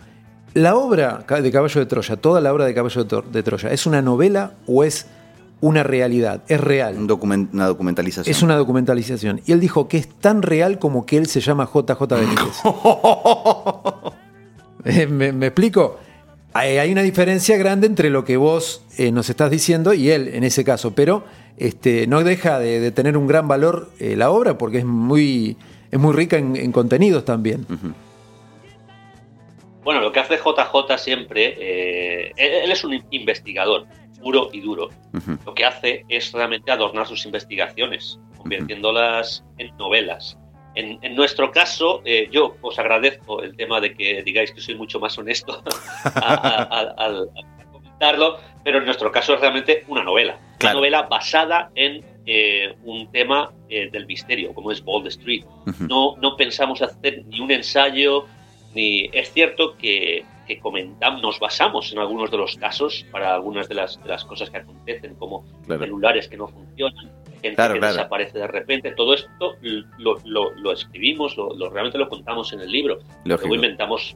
¿la obra de Caballo de Troya, toda la obra de Caballo de, de Troya, es una novela o es una realidad, es real. Un document, una documentalización. Es una documentalización. Y él dijo que es tan real como que él se llama JJ Benítez. Eh, ¿Me, ¿Me, explico? Hay, hay, una diferencia grande entre lo que vos eh, nos estás diciendo y él en ese caso, pero este, no deja de, de tener un gran valor eh, la obra porque es muy, es muy rica en, en contenidos también. Uh -huh. Bueno, lo que hace JJ siempre, él, él es un investigador puro y duro. Uh -huh. Lo que hace es realmente adornar sus investigaciones, convirtiéndolas uh -huh. en novelas. En, en, nuestro caso, eh, yo os agradezco el tema de que digáis que soy mucho más honesto al comentarlo, pero en nuestro caso es realmente una novela. Claro. Una novela basada en eh, un tema eh, del misterio, como es Bald Street. Uh -huh. no, no pensamos hacer ni un ensayo, ni es cierto que que comentamos, nos basamos en algunos de los casos para algunas de las, de las cosas que acontecen, como claro. celulares que no funcionan, gente claro, que claro. desaparece de repente. Todo esto lo, lo, lo escribimos, lo, lo, realmente lo contamos en el libro. Lógico. Luego inventamos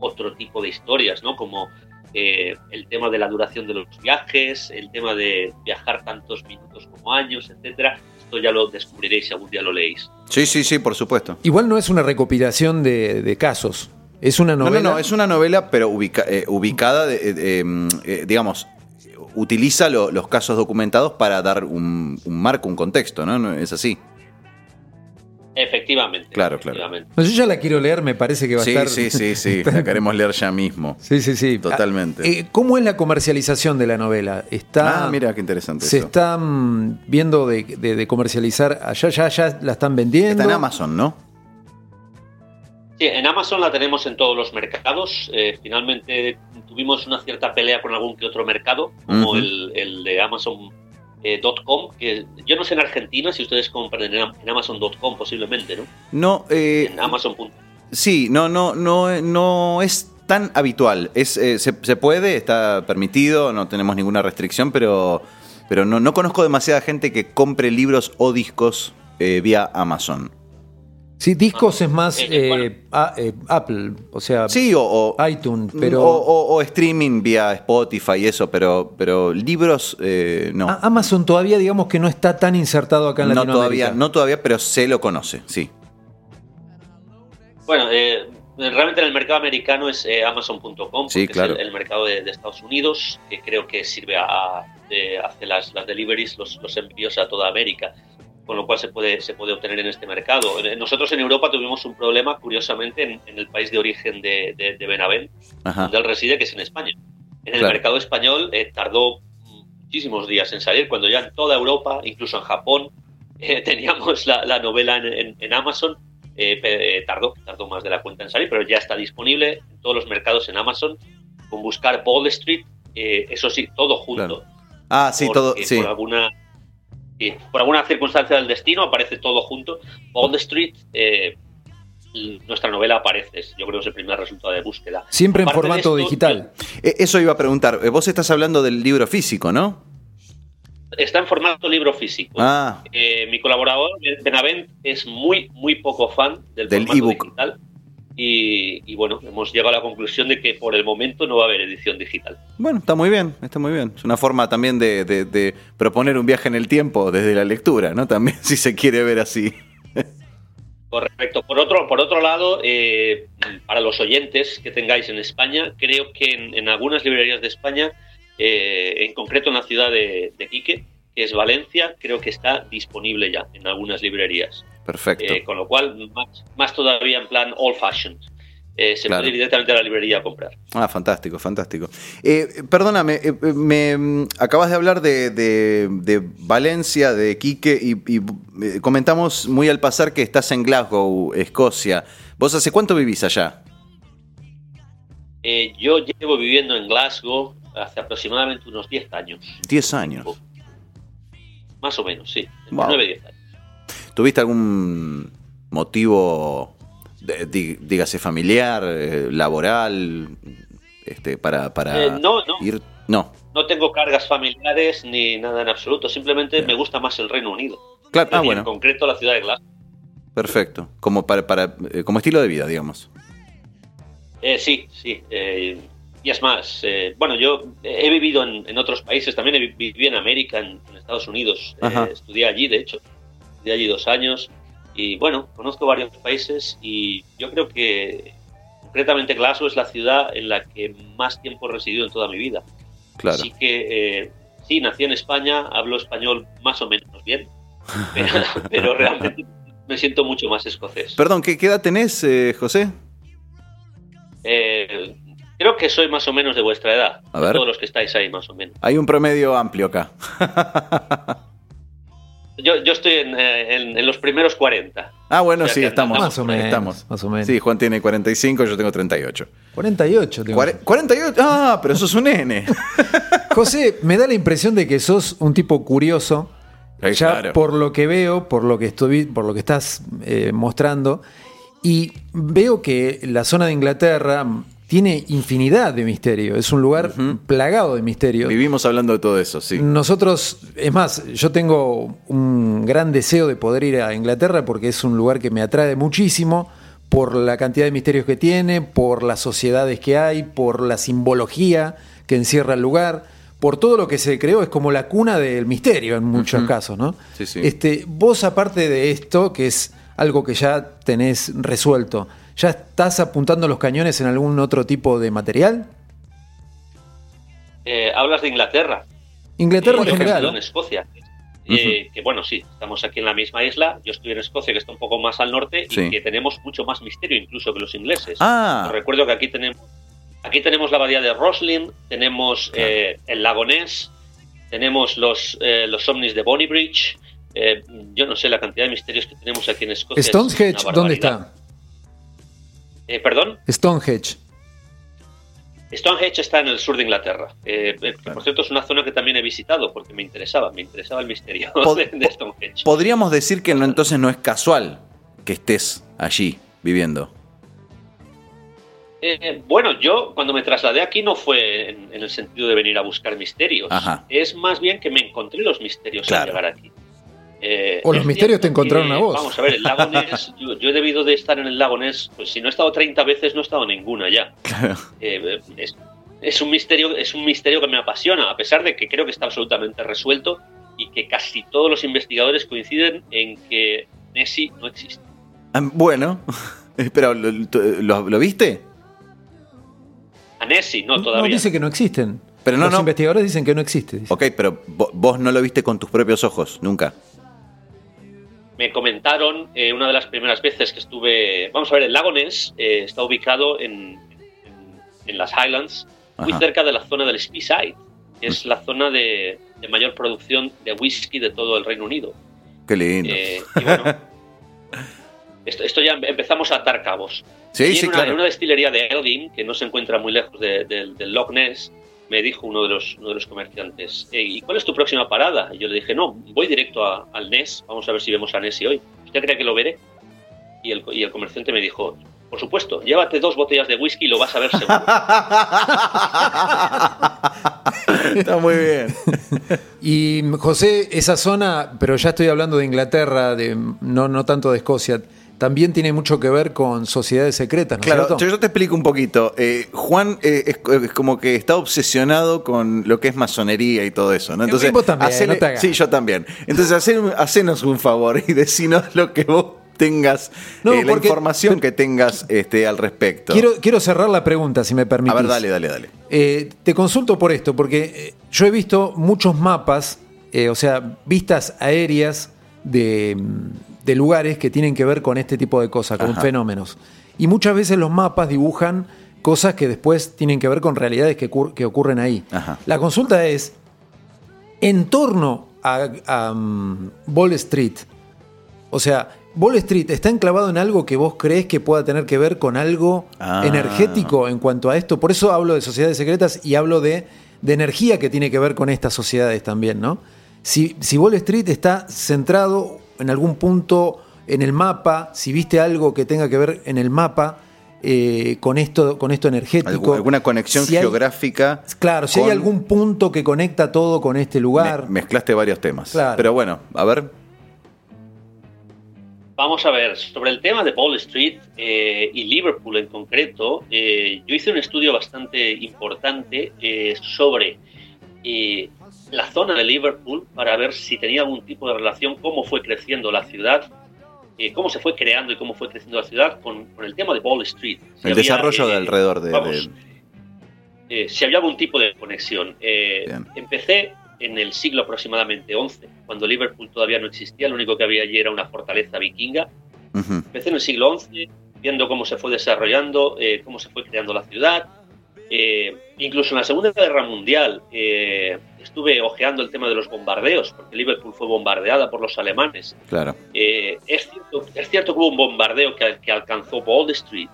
otro tipo de historias, ¿no? Como eh, el tema de la duración de los viajes, el tema de viajar tantos minutos como años, etcétera. Esto ya lo descubriréis si algún día lo leéis. Sí, sí, sí, por supuesto. Igual no es una recopilación de, de casos. Es una novela. No, no, no, es una novela, pero ubica, eh, ubicada, de, eh, eh, digamos, utiliza lo, los casos documentados para dar un, un, marco, un contexto, ¿no? ¿Es así? Efectivamente. Claro, efectivamente. claro. yo ya la quiero leer, me parece que va sí, a estar. Sí, sí, sí, la queremos leer ya mismo. Sí, sí, sí. Totalmente. Ah, ¿Cómo es la comercialización de la novela? Está, ah, mira qué interesante. Se eso. están viendo de, de, de, comercializar allá, ya, ya la están vendiendo. Está en Amazon, ¿no? Sí, en Amazon la tenemos en todos los mercados. Eh, finalmente tuvimos una cierta pelea con algún que otro mercado, como uh -huh. el, el, de Amazon.com, eh, que yo no sé en Argentina si ustedes compran en, en Amazon.com posiblemente, ¿no? No, eh, en Amazon. Sí, no, no, no, no es tan habitual. Es, eh, se, se, puede, está permitido, no tenemos ninguna restricción, pero, pero no, no conozco demasiada gente que compre libros o discos eh, vía Amazon. Sí, discos es más eh, bueno. a, eh, Apple, o sea, sí, o, o iTunes, pero o, o, o, streaming vía Spotify y eso, pero, pero libros eh, no. A Amazon todavía digamos que no está tan insertado acá en no Latinoamérica. Todavía, no todavía, pero se lo conoce, sí. Bueno, eh, realmente en el mercado americano es eh, Amazon.com, sí, claro. es el, el mercado de, de, Estados Unidos, que creo que sirve a, de, hace las, las deliveries, los, los envíos a toda América con lo cual se puede, se puede obtener en este mercado. Nosotros en Europa tuvimos un problema, curiosamente, en, en el país de origen de, de, de Benavent, Ajá. donde él reside, que es en España. En el claro. mercado español eh, tardó muchísimos días en salir, cuando ya en toda Europa, incluso en Japón, eh, teníamos la, la, novela en, en, en Amazon, eh, eh, tardó, tardó más de la cuenta en salir, pero ya está disponible en todos los mercados en Amazon, con buscar Ball Street, eh, eso sí, todo junto. Claro. Ah, sí, todo, sí. Por alguna y por alguna circunstancia del destino aparece todo junto. Bond Street, eh, nuestra novela aparece. Yo creo que es el primer resultado de búsqueda. Siempre Aparte en formato esto, digital. Yo, Eso iba a preguntar. Vos estás hablando del libro físico, ¿no? Está en formato libro físico. Ah. Eh, mi colaborador, Benavent, es muy, muy poco fan del, del formato digital. Y, y, bueno, hemos llegado a la conclusión de que por el momento no va a haber edición digital. Bueno, está muy bien, está muy bien. Es una forma también de, de, de proponer un viaje en el tiempo desde la lectura, ¿no? También si se quiere ver así. Correcto. Por otro, por otro lado, eh, para los oyentes que tengáis en España, creo que en, en algunas librerías de España, eh, en concreto en la ciudad de, de Quique, que es Valencia, creo que está disponible ya en algunas librerías. Perfecto. Eh, con lo cual, más, más, todavía en plan old fashioned. Eh, se claro. puede ir directamente a la librería a comprar. Ah, fantástico, fantástico. Eh, perdóname, eh, me mm, acabas de hablar de, de, de Valencia, de Quique, y, y, comentamos muy al pasar que estás en Glasgow, Escocia. ¿Vos hace cuánto vivís allá? Eh, yo llevo viviendo en Glasgow hace aproximadamente unos 10 años. 10 años. Más o menos, sí. Wow. 9, 10 años. ¿Tuviste algún motivo dígase familiar, eh, laboral, este, para, para eh, no, no. ir. No. No tengo cargas familiares ni nada en absoluto. Simplemente Bien. me gusta más el Reino Unido. Claro, ah, bueno. En concreto la ciudad de Glasgow. Perfecto. Como para, para eh, como estilo de vida, digamos. Eh, sí, sí. y es más, bueno, yo he vivido en, en, otros países. También viví en América, en, en Estados Unidos. estudié allí, de hecho. Estudié allí dos años. Y bueno, conozco varios países y yo creo que concretamente Glasgow es la ciudad en la que más tiempo he residido en toda mi vida. Claro. Así que eh, sí, nací en España, hablo español más o menos bien, pero, pero realmente me siento mucho más escocés. Perdón, ¿qué, qué edad tenés, eh, José? Eh, creo que soy más o menos de vuestra edad. A ver. Todos los que estáis ahí, más o menos. Hay un promedio amplio acá. Yo, yo estoy en, en, en, los primeros 40. Ah, bueno, o sea, sí, estamos. Más o menos. Estamos. Más o menos. Sí, Juan tiene 45, yo tengo 38. 48. Tengo. Cuare 48. Ah, pero sos un nene. José, me da la impresión de que sos un tipo curioso. Sí, ya claro. por lo que veo, por lo que estoy, por lo que estás eh, mostrando, y veo que la zona de Inglaterra tiene infinidad de misterio. Es un lugar uh -huh. plagado de misterio. Vivimos hablando de todo eso, sí. Nosotros, es más, yo tengo un gran deseo de poder ir a Inglaterra porque es un lugar que me atrae muchísimo por la cantidad de misterios que tiene, por las sociedades que hay, por la simbología que encierra el lugar, por todo lo que se creó, es como la cuna del misterio en muchos uh -huh. casos, ¿no? Sí, sí. Este, vos, aparte de esto, que es algo que ya tenés resuelto, ¿Ya estás apuntando los cañones en algún otro tipo de material? Eh, Hablas de Inglaterra. Inglaterra eh, en general. en Escocia. Uh -huh. eh, que bueno, sí, estamos aquí en la misma isla. Yo estoy en Escocia, que está un poco más al norte, sí. y que tenemos mucho más misterio incluso que los ingleses. Ah. recuerdo que aquí tenemos, aquí tenemos la abadía de Roslin, tenemos claro. Eh, el lago Ness, tenemos los, eh, los ovnis de Bonnybridge. yo no sé la cantidad de misterios que tenemos aquí en Escocia. Stonehenge, ¿dónde está? Eh, ¿Perdón? Stonehenge. Stonehenge está en el sur de Inglaterra. Eh, claro. Por cierto, es una zona que también he visitado porque me interesaba, me interesaba el misterio Pod de, de, Stonehenge. Podríamos decir que no, entonces no es casual que estés allí viviendo. Eh, bueno, yo cuando me trasladé aquí no fue en, en, el sentido de venir a buscar misterios. Ajá. Es más bien que me encontré los misterios claro. al llegar aquí. Eh, o los misterios te encontraron que, a vos. Vamos a ver, el lago Ness, yo, yo, he debido de estar en el lago Ness, pues si no he estado 30 veces, no he estado ninguna ya. Claro. Eh, es, es, un misterio, es un misterio que me apasiona, a pesar de que creo que está absolutamente resuelto y que casi todos los investigadores coinciden en que Nessie no existe. Ah, bueno, pero ¿lo, lo, lo viste? A Nessie, no, todavía. No, dice que no existen. Pero no, los no. investigadores dicen que no existe. Dice. Ok, pero vos no lo viste con tus propios ojos, nunca me comentaron eh, una de las primeras veces que estuve. Vamos a ver, el lago Ness eh, está ubicado en, en, en las Highlands, Ajá. muy cerca de la zona del Speyside, que es la zona de, de, mayor producción de whisky de todo el Reino Unido. Qué lindo. Eh, y bueno, esto, esto, ya empezamos a atar cabos. Sí, y sí, en una, claro. En una destillería de Elgin, que no se encuentra muy lejos de, de, del Loch Ness, me dijo uno de los, uno de los comerciantes, ¿y cuál es tu próxima parada? Y yo le dije, no, voy directo a, al NES, vamos a ver si vemos a Nessie hoy. ¿Usted cree que lo veré? Y el, y el comerciante me dijo, por supuesto, llévate dos botellas de whisky y lo vas a ver seguro. Está muy bien. Y José, esa zona, pero ya estoy hablando de Inglaterra, de, no, no tanto de Escocia, también tiene mucho que ver con sociedades secretas, ¿no es Claro, cierto? yo, te explico un poquito. Eh, Juan eh, es, es como que está obsesionado con lo que es masonería y todo eso, ¿no? Entonces, vos también, hacele- no te hagas. sí, yo también. Entonces, hacer- hacenos un favor y decinos lo que vos tengas, No, eh, la porque- información que tengas este, al respecto. Quiero, quiero cerrar la pregunta, si me A permitís. ver, dale, dale, dale. Eh, te consulto por esto, porque yo he visto muchos mapas, eh, o sea, vistas aéreas de, de lugares que tienen que ver con este tipo de cosas, con Ajá. fenómenos. Y muchas veces los mapas dibujan cosas que después tienen que ver con realidades que, ocur- que ocurren ahí. Ajá. La consulta es, en torno a, a, mm, Wall Street, o sea, Wall Street está enclavado en algo que vos crees que pueda tener que ver con algo Ah. energético en cuanto a esto. Por eso hablo de sociedades secretas y hablo de, de energía que tiene que ver con estas sociedades también, ¿no? Si, si Wall Street está centrado en algún punto en el mapa, si viste algo que tenga que ver en el mapa eh, con esto, con esto energético. Algu- ¿Alguna conexión si hay- geográfica? Claro, si hay algún punto que conecta todo con este lugar. Me- mezclaste varios temas. Claro. Pero bueno, a ver. Vamos a ver, sobre el tema de Wall Street eh, y Liverpool en concreto, eh, yo hice un estudio bastante importante eh, sobre eh, la zona de Liverpool para ver si tenía algún tipo de relación, cómo fue creciendo la ciudad, eh, cómo se fue creando y cómo fue creciendo la ciudad con, con el tema de Wall Street. Si El había, desarrollo eh, de alrededor de, vamos, de- eh, si había algún tipo de conexión. Eh, empecé en el siglo aproximadamente 11, cuando Liverpool todavía no existía, lo único que había allí era una fortaleza vikinga. Ujú. Empecé en el siglo XI, viendo cómo se fue desarrollando, eh, cómo se fue creando la ciudad. Eh, incluso en la Segunda Guerra Mundial eh, estuve ojeando el tema de los bombardeos, porque Liverpool fue bombardeada por los alemanes. Claro. Eh, es, cierto, es cierto que hubo un bombardeo que, que alcanzó Wall Street.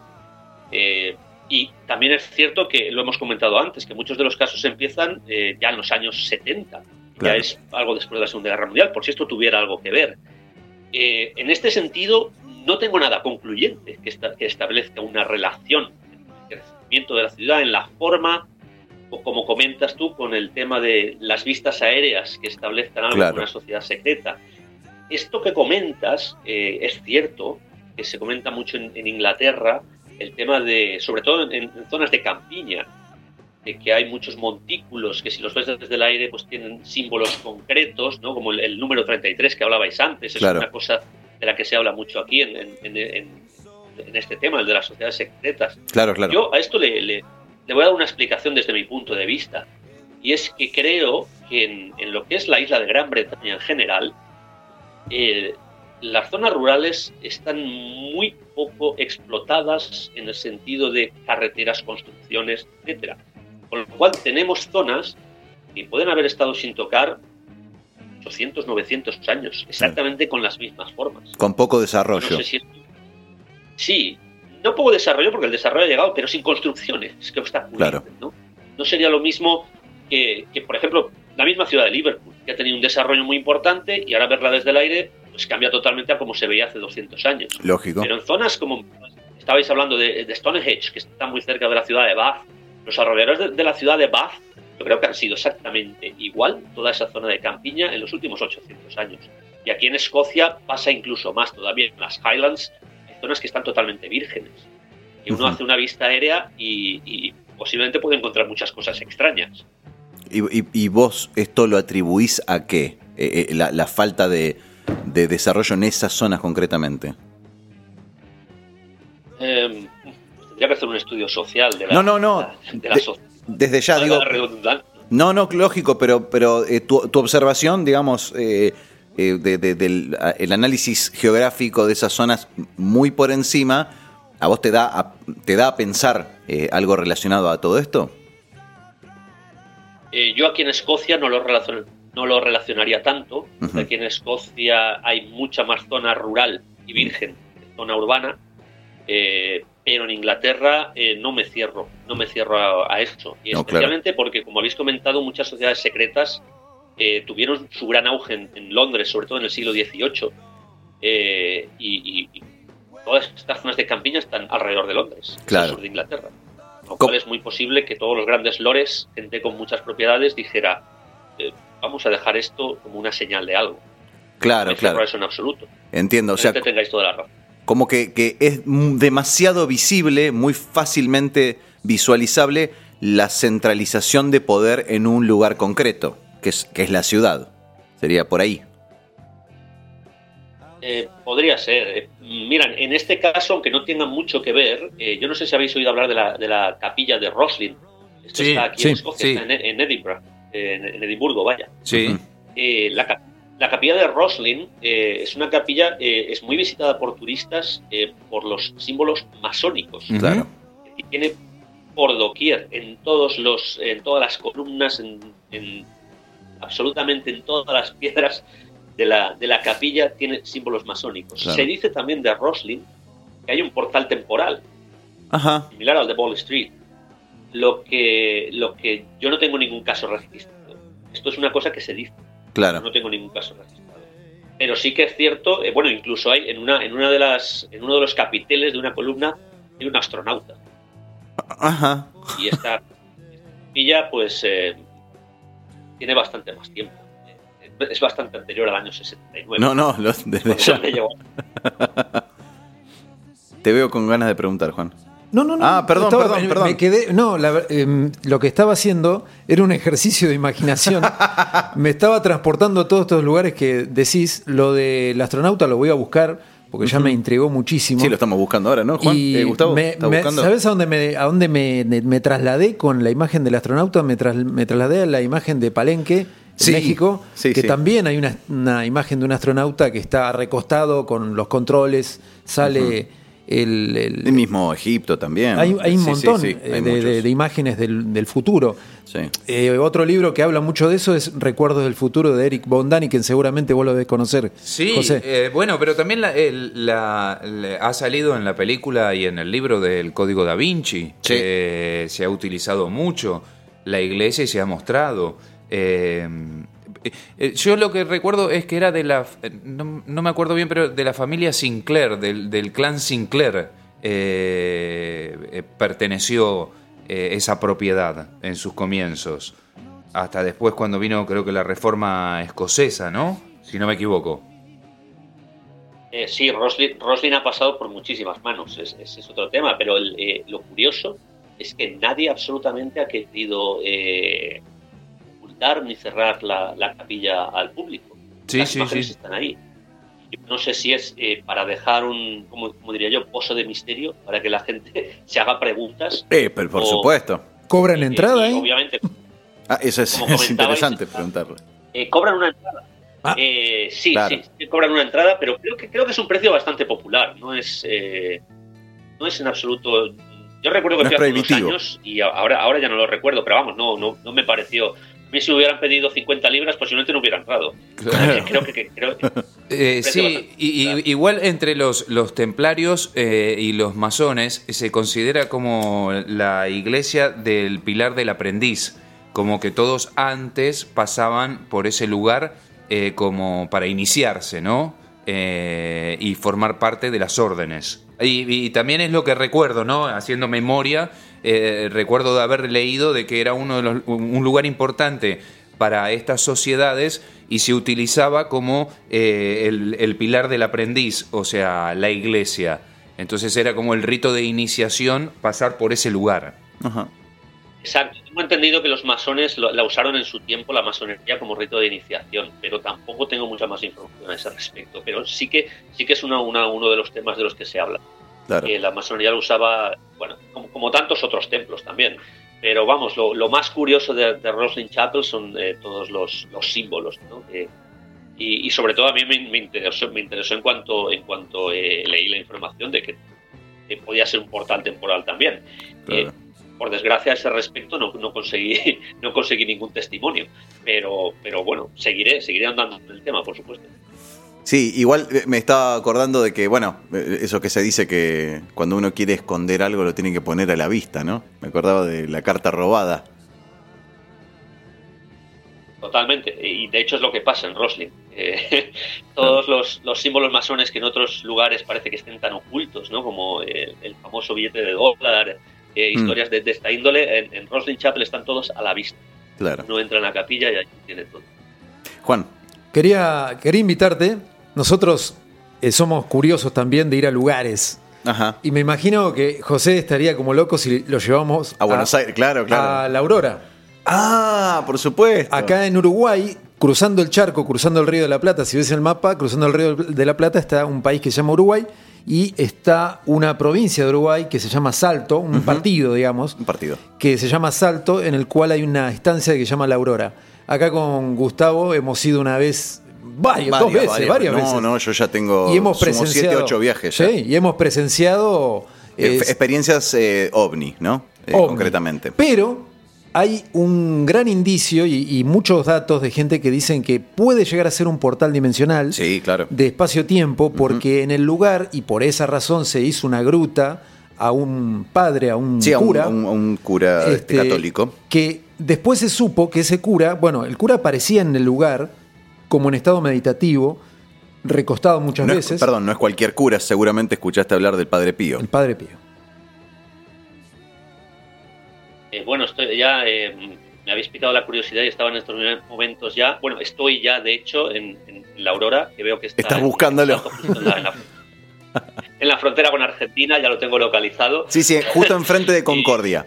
eh, y también es cierto que, lo hemos comentado antes, que muchos de los casos empiezan eh, ya en los años 70. Claro. Ya es algo después de la Segunda Guerra Mundial, por si esto tuviera algo que ver. Eh, en este sentido, no tengo nada concluyente que, esta- que establezca una relación entre el crecimiento de la ciudad en la forma, como comentas tú, con el tema de las vistas aéreas que establezcan algo Claro. una sociedad secreta. Esto que comentas eh, es cierto, que se comenta mucho en, en Inglaterra, el tema de, sobre todo en, en zonas de campiña, de que hay muchos montículos que si los ves desde el aire pues tienen símbolos concretos, ¿no? como el, el número 33 que hablabais antes, Claro. es una cosa de la que se habla mucho aquí en- en este tema, el de las sociedades secretas. Claro, claro. Yo a esto le, le- le voy a dar una explicación desde mi punto de vista. Y es que creo que en, en lo que es la isla de Gran Bretaña en general, eh, las zonas rurales están muy poco explotadas en el sentido de carreteras, construcciones, etcétera. Con lo cual tenemos zonas que pueden haber estado sin tocar 800, 900 años, exactamente con las mismas formas. Con poco No desarrollo. sé si es- Sí, no poco desarrollo porque el desarrollo ha llegado, pero sin construcciones que obstaculizan, Claro. ¿no? No sería lo mismo que, que, por ejemplo, la misma ciudad de Liverpool, que ha tenido un desarrollo muy importante y ahora verla desde el aire pues cambia totalmente a como se veía hace 200 años. Lógico. Pero en zonas como estabais hablando de, de Stonehenge, que está muy cerca de la ciudad de Bath, los alrededores de, de la ciudad de Bath, yo creo que han sido exactamente igual toda esa zona de campiña en los últimos 800 años. Y aquí en Escocia pasa incluso más todavía. En las Highlands zonas que están totalmente vírgenes. Y uno hace una vista aérea y, y posiblemente puede encontrar muchas cosas extrañas. ¿Y, y- y vos esto lo atribuís a qué? Eh, eh, la, la falta de, de desarrollo en esas zonas concretamente. Eh, tendría que hacer un estudio social de la, No, no, no. de de la. Desde ya, digo. No, no, lógico, pero, pero eh, tu, tu observación, digamos, eh, de- de- del el análisis geográfico de esas zonas muy por encima, ¿a vos te da a, te da a pensar eh, algo relacionado a todo esto? Eh, yo aquí en Escocia no lo, relacion- no lo relacionaría tanto. Ujú. Aquí en Escocia hay mucha más zona rural y virgen que zona urbana. Eh, pero en Inglaterra eh, no me cierro, no me cierro a, a esto. Y No, especialmente porque, como habéis comentado, muchas sociedades secretas eh, tuvieron su gran auge en, en Londres, sobre todo en el siglo XVIII. Eh, y, todas estas zonas de campiña están alrededor de Londres, Claro. al sur de Inglaterra. Lo cual es muy posible que todos los grandes lores, gente con muchas propiedades, dijera, eh, vamos a dejar esto como una señal de algo. no Claro, cierro claro. eso en absoluto. Entiendo. O sea, que tengáis toda la razón. como que, que es demasiado visible, muy fácilmente visualizable la centralización de poder en un lugar concreto, que es, que es la ciudad. Sería por ahí. Eh, podría ser. Eh, miran, en este caso, aunque no tenga mucho que ver, eh, yo no sé si habéis oído hablar de la, de la capilla de Roslin. Esto Sí, está aquí sí, en Escocia, sí. está en, en Edinburgh, en, en Edimburgo, vaya. Sí. Eh, la, cap- la capilla de Roslin eh, es una capilla, eh, es muy visitada por turistas eh, por los símbolos masónicos. Claro. y tiene por doquier, en todos los, en todas las columnas, en, en- absolutamente en todas las piedras de la, de la capilla tiene símbolos masónicos. Claro. Se dice también de Roslin que hay un portal temporal Ajá. similar al de Wall Street. Lo que, lo que yo no tengo ningún caso registrado. Esto es una cosa que se dice. Claro. No tengo ningún caso registrado. Pero sí que es cierto, eh, bueno, incluso hay en una, en una de las, en uno de los capiteles de una columna hay un astronauta. Ajá. Y esta capilla, pues, eh, tiene bastante más tiempo. Eh, Es bastante anterior al año 69. No, no, lo- desde ya. Te veo con ganas de preguntar, Juan. No, no, no. Ah, perdón, Estaba- perdón, me- perdón. Me quedé, no, la em, lo que estaba haciendo era un ejercicio de imaginación. me estaba transportando a todos estos lugares que decís. Lo del astronauta lo voy a buscar porque ya me intrigó muchísimo. Sí, lo estamos buscando ahora, ¿no, Juan? Y Eh, Gustavo, me-. ¿Sabes a dónde, me, a dónde me, trasladé con la imagen del astronauta? Me, tras- me trasladé a la imagen de Palenque, en Sí, México, sí, que sí. también hay una, una imagen de un astronauta que está recostado con los controles, sale el, el- El mismo Egipto también. hay, hay un Sí, montón sí, eh, hay de, muchos. de- de imágenes del, del futuro. Sí. Eh, otro libro que habla mucho de eso es Recuerdos del futuro de Eric Bondani, que seguramente vos lo debes conocer. Sí, José. eh, bueno, pero también la- el- la- le- ha salido en la película y en el libro del Código da Vinci. Que se ha utilizado mucho la iglesia y se ha mostrado. Eh, yo lo que recuerdo es que era de la, eh, no, me acuerdo bien, pero de la familia Sinclair, del, clan Sinclair, eh, eh, perteneció eh, esa propiedad en sus comienzos. Hasta después cuando vino creo que la reforma escocesa, ¿no? Si no me equivoco. Eh, sí, Roslin, ha pasado por muchísimas manos, ese es otro tema, pero eh, lo curioso es que nadie absolutamente ha querido eh, ocultar ni cerrar la, la capilla al público. Sí, Las sí, imágenes sí. están ahí. Yo no sé si es eh, para dejar un, como, como diría yo, pozo de misterio, para que la gente se haga preguntas. Eh, pero por O- supuesto. ¿Cobran Eh, entrada ahí? Obviamente, Ah, eso es, es interesante preguntarle. eh, cobran una entrada. Ah. Eh, sí, Claro. sí, sí, cobran una entrada, pero creo que creo que es un precio bastante popular. No es, eh, no es en absoluto. Yo recuerdo que No fui hace unos años y ahora, ahora ya no lo recuerdo, pero vamos, no, no, no me pareció. A mí si me hubieran pedido 50 libras, posiblemente no hubiera entrado. Creo que, que- creo que- Eh, sí, y- igual entre los, los templarios eh, y los masones se considera como la iglesia del pilar del aprendiz, como que todos antes pasaban por ese lugar eh, como para iniciarse, ¿no? Eh, y formar parte de las órdenes. Y, y también es lo que recuerdo, ¿no? Haciendo memoria, eh, recuerdo de haber leído de que era uno de los, un lugar importante para estas sociedades y se utilizaba como eh, el, el pilar del aprendiz, o sea, la iglesia. Entonces era como el rito de iniciación pasar por ese lugar. Ajá. Exacto. Tengo entendido que los masones la usaron en su tiempo, la masonería, como rito de iniciación, pero tampoco tengo mucha más información a ese respecto. Pero sí que, sí que es una, una- uno de los temas de los que se habla. Claro. la masonería lo usaba, bueno, como, como tantos otros templos también. Pero vamos, lo, lo más curioso de, de Roslin Chapel son eh, todos los, los símbolos, ¿no? Eh, y, y sobre todo a mí me, me interesó, me interesó en cuanto, en cuanto eh, leí la información de que, que podía ser un portal temporal también. Claro. Por desgracia a ese respecto no, no conseguí no conseguí ningún testimonio pero pero bueno seguiré seguiré andando en el tema por supuesto Sí, igual eh, me estaba acordando de que, bueno, eh, eso que se dice que cuando uno quiere esconder algo lo tiene que poner a la vista, ¿no? Me acordaba de la carta robada. Totalmente, y de hecho es lo que pasa en Roslin. Eh, todos los, los símbolos masones que en otros lugares parece que estén tan ocultos, ¿no? como el, el famoso billete de dólar, eh, Mm. historias de, de esta índole, en, en Roslin Chapel están todos a la vista. Claro. Uno entra en la capilla y ahí tiene todo. Juan, Quería, quería invitarte. Nosotros eh, somos curiosos también de ir a lugares. Ajá. Y me imagino que José estaría como loco si lo llevamos A Buenos Aires, claro, claro. A la Aurora. Ah, por supuesto. Acá en Uruguay, cruzando el charco, cruzando el río de la Plata, si ves el mapa, cruzando el río de la Plata está un país que se llama Uruguay y está una provincia de Uruguay que se llama Salto, un partido, digamos, Un partido. que se llama Salto, en el cual hay una estancia que se llama La Aurora. Acá con Gustavo hemos ido una vez, varias, dos veces, varias. varias no, veces. No, yo ya tengo y hemos presenciado. siete, ocho viajes ya. Sí, y hemos presenciado. Eh, experiencias eh, ovni, ¿no? Eh, ovni. concretamente. Pero hay un gran indicio y, y muchos datos de gente que dicen que puede llegar a ser un portal dimensional Sí, claro. de espacio-tiempo, porque en el lugar, y por esa razón se hizo una gruta a un padre, a un Sí, cura. a un- a un cura este, este, católico. Que después se supo que ese cura, bueno, el cura aparecía en el lugar como en estado meditativo, recostado muchas No es- veces. perdón, no es cualquier cura, seguramente escuchaste hablar del Padre Pío. El padre Pío. Eh, bueno, estoy ya eh, me habéis picado la curiosidad y estaba en estos momentos ya. Bueno, estoy ya, de hecho, en, en la Aurora, que veo que está. Estás en- buscándolo. en, la, en la- en la frontera con Argentina, ya lo tengo localizado. Sí, sí, justo enfrente de Concordia.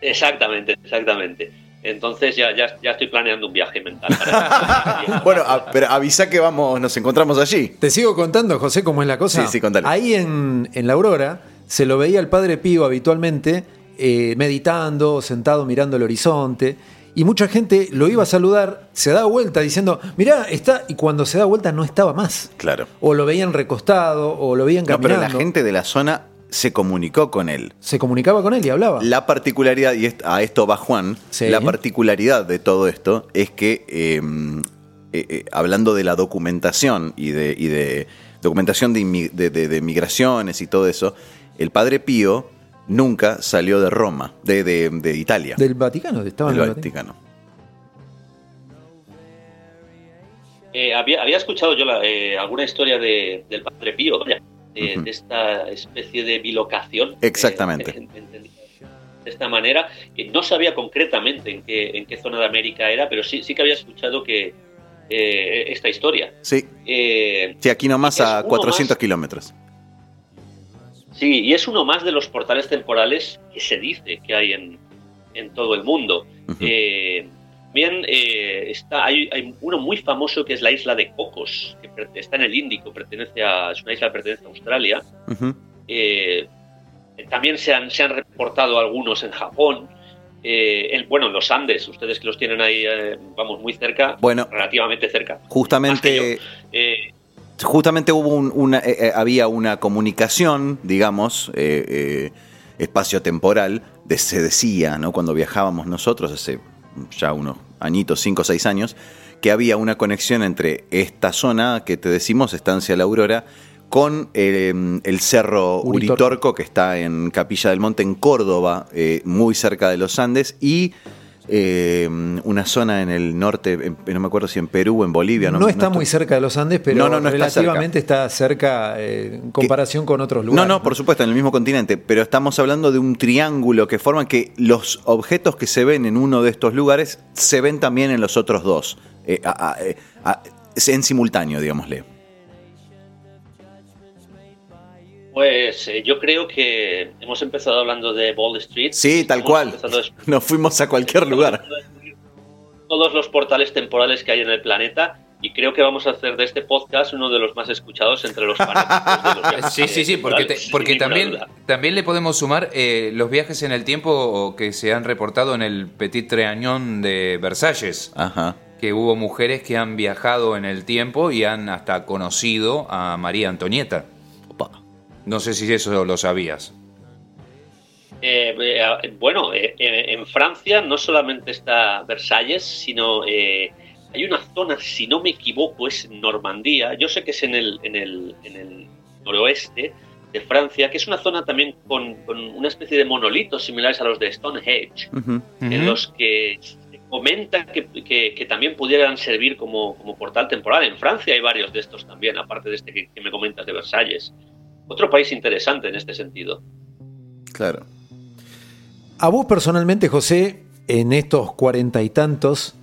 Exactamente, exactamente. Entonces ya, ya, ya estoy planeando un viaje mental. para- Bueno, a- pero avisa que vamos, nos encontramos allí. Te sigo contando, José, cómo es la cosa. Sí, sí, contale. Ahí en, en la Aurora se lo veía el padre Pío habitualmente eh, meditando, sentado mirando el horizonte. Y mucha gente lo iba a saludar, se da vuelta diciendo, mirá, está. Y cuando se da vuelta no estaba más. Claro. O lo veían recostado, o lo veían No, pero caminando. la gente de la zona se comunicó con él. Se comunicaba con él y hablaba. La particularidad, y a esto va Juan, Sí. la particularidad de todo esto es que, eh, eh, eh, hablando de la documentación y de, y de documentación de- de migraciones y todo eso, el padre Pío nunca salió de Roma, de, de- de Italia, Del Vaticano, estaba en el Vaticano. Vaticano. Eh, había, había escuchado yo la- eh, alguna historia de, del Padre Pío, vaya, de, esta especie de bilocación. Exactamente. eh, de esta manera. que no sabía concretamente en qué, en qué zona de América era, pero sí, sí que había escuchado que eh, esta historia. Sí, Eh, sí, aquí nomás a uno 400 más. kilómetros. Sí, y es uno más de los portales temporales que se dice que hay en, en todo el mundo. Ujú. Eh, bien, eh, está, hay, hay uno muy famoso que es la isla de Cocos, que está en el Índico, pertenece a, es una isla que pertenece a Australia. Eh, también se han, se han reportado algunos en Japón. Eh, en- bueno, en los Andes, ustedes que los tienen ahí, eh, vamos, muy cerca, Bueno, relativamente cerca. Justamente... Eh, justamente hubo un- una, eh, eh, había una comunicación, digamos, eh, espacio-temporal, de- se decía, ¿no? Cuando viajábamos nosotros hace ya unos añitos, 5 o 6 años, que había una conexión entre esta zona que te decimos, Estancia La Aurora, con eh, el cerro Uritorco. Uritorco, que está en Capilla del Monte, en Córdoba, eh, muy cerca de los Andes, y eh, una zona en el norte, en- no me acuerdo si en Perú o en Bolivia. No, está estoy- muy cerca de los Andes, pero No, no, no está relativamente está cerca, eh, en comparación con otros No, lugares. no, por supuesto, en el mismo continente, pero estamos hablando de un triángulo que forman que los objetos que se ven en uno de estos lugares se ven también en los otros dos, eh, a- a- eh, a- en simultáneo, digámosle. Pues eh, yo creo que hemos empezado hablando de Wall Street. Sí, tal cual. a Nos fuimos a cualquier lugar. todos los portales temporales que hay en el planeta y creo que vamos a hacer de este podcast uno de los más escuchados entre los fanáticos de los viajes Sí, sí, sí, porque, te- porque también, también le podemos sumar eh, los viajes en el tiempo que se han reportado en el Petit Trianon de Versalles, Ajá. que hubo mujeres que han viajado en el tiempo y han hasta conocido a María Antonieta. No sé si eso lo sabías. Eh, eh, bueno, eh, en Francia no solamente está Versalles, sino eh, hay una zona, si no me equivoco, es Normandía. Yo sé que es en el, en el, en el noroeste de Francia, que es una zona también con, con una especie de monolitos similares a los de Stonehenge. En los que se comenta que, que- que también pudieran servir como, como portal temporal. En Francia hay varios de estos también, aparte de este que, que me comentas de Versalles. Otro país interesante en este sentido. Claro. A vos personalmente, José, en estos cuarenta y tantos,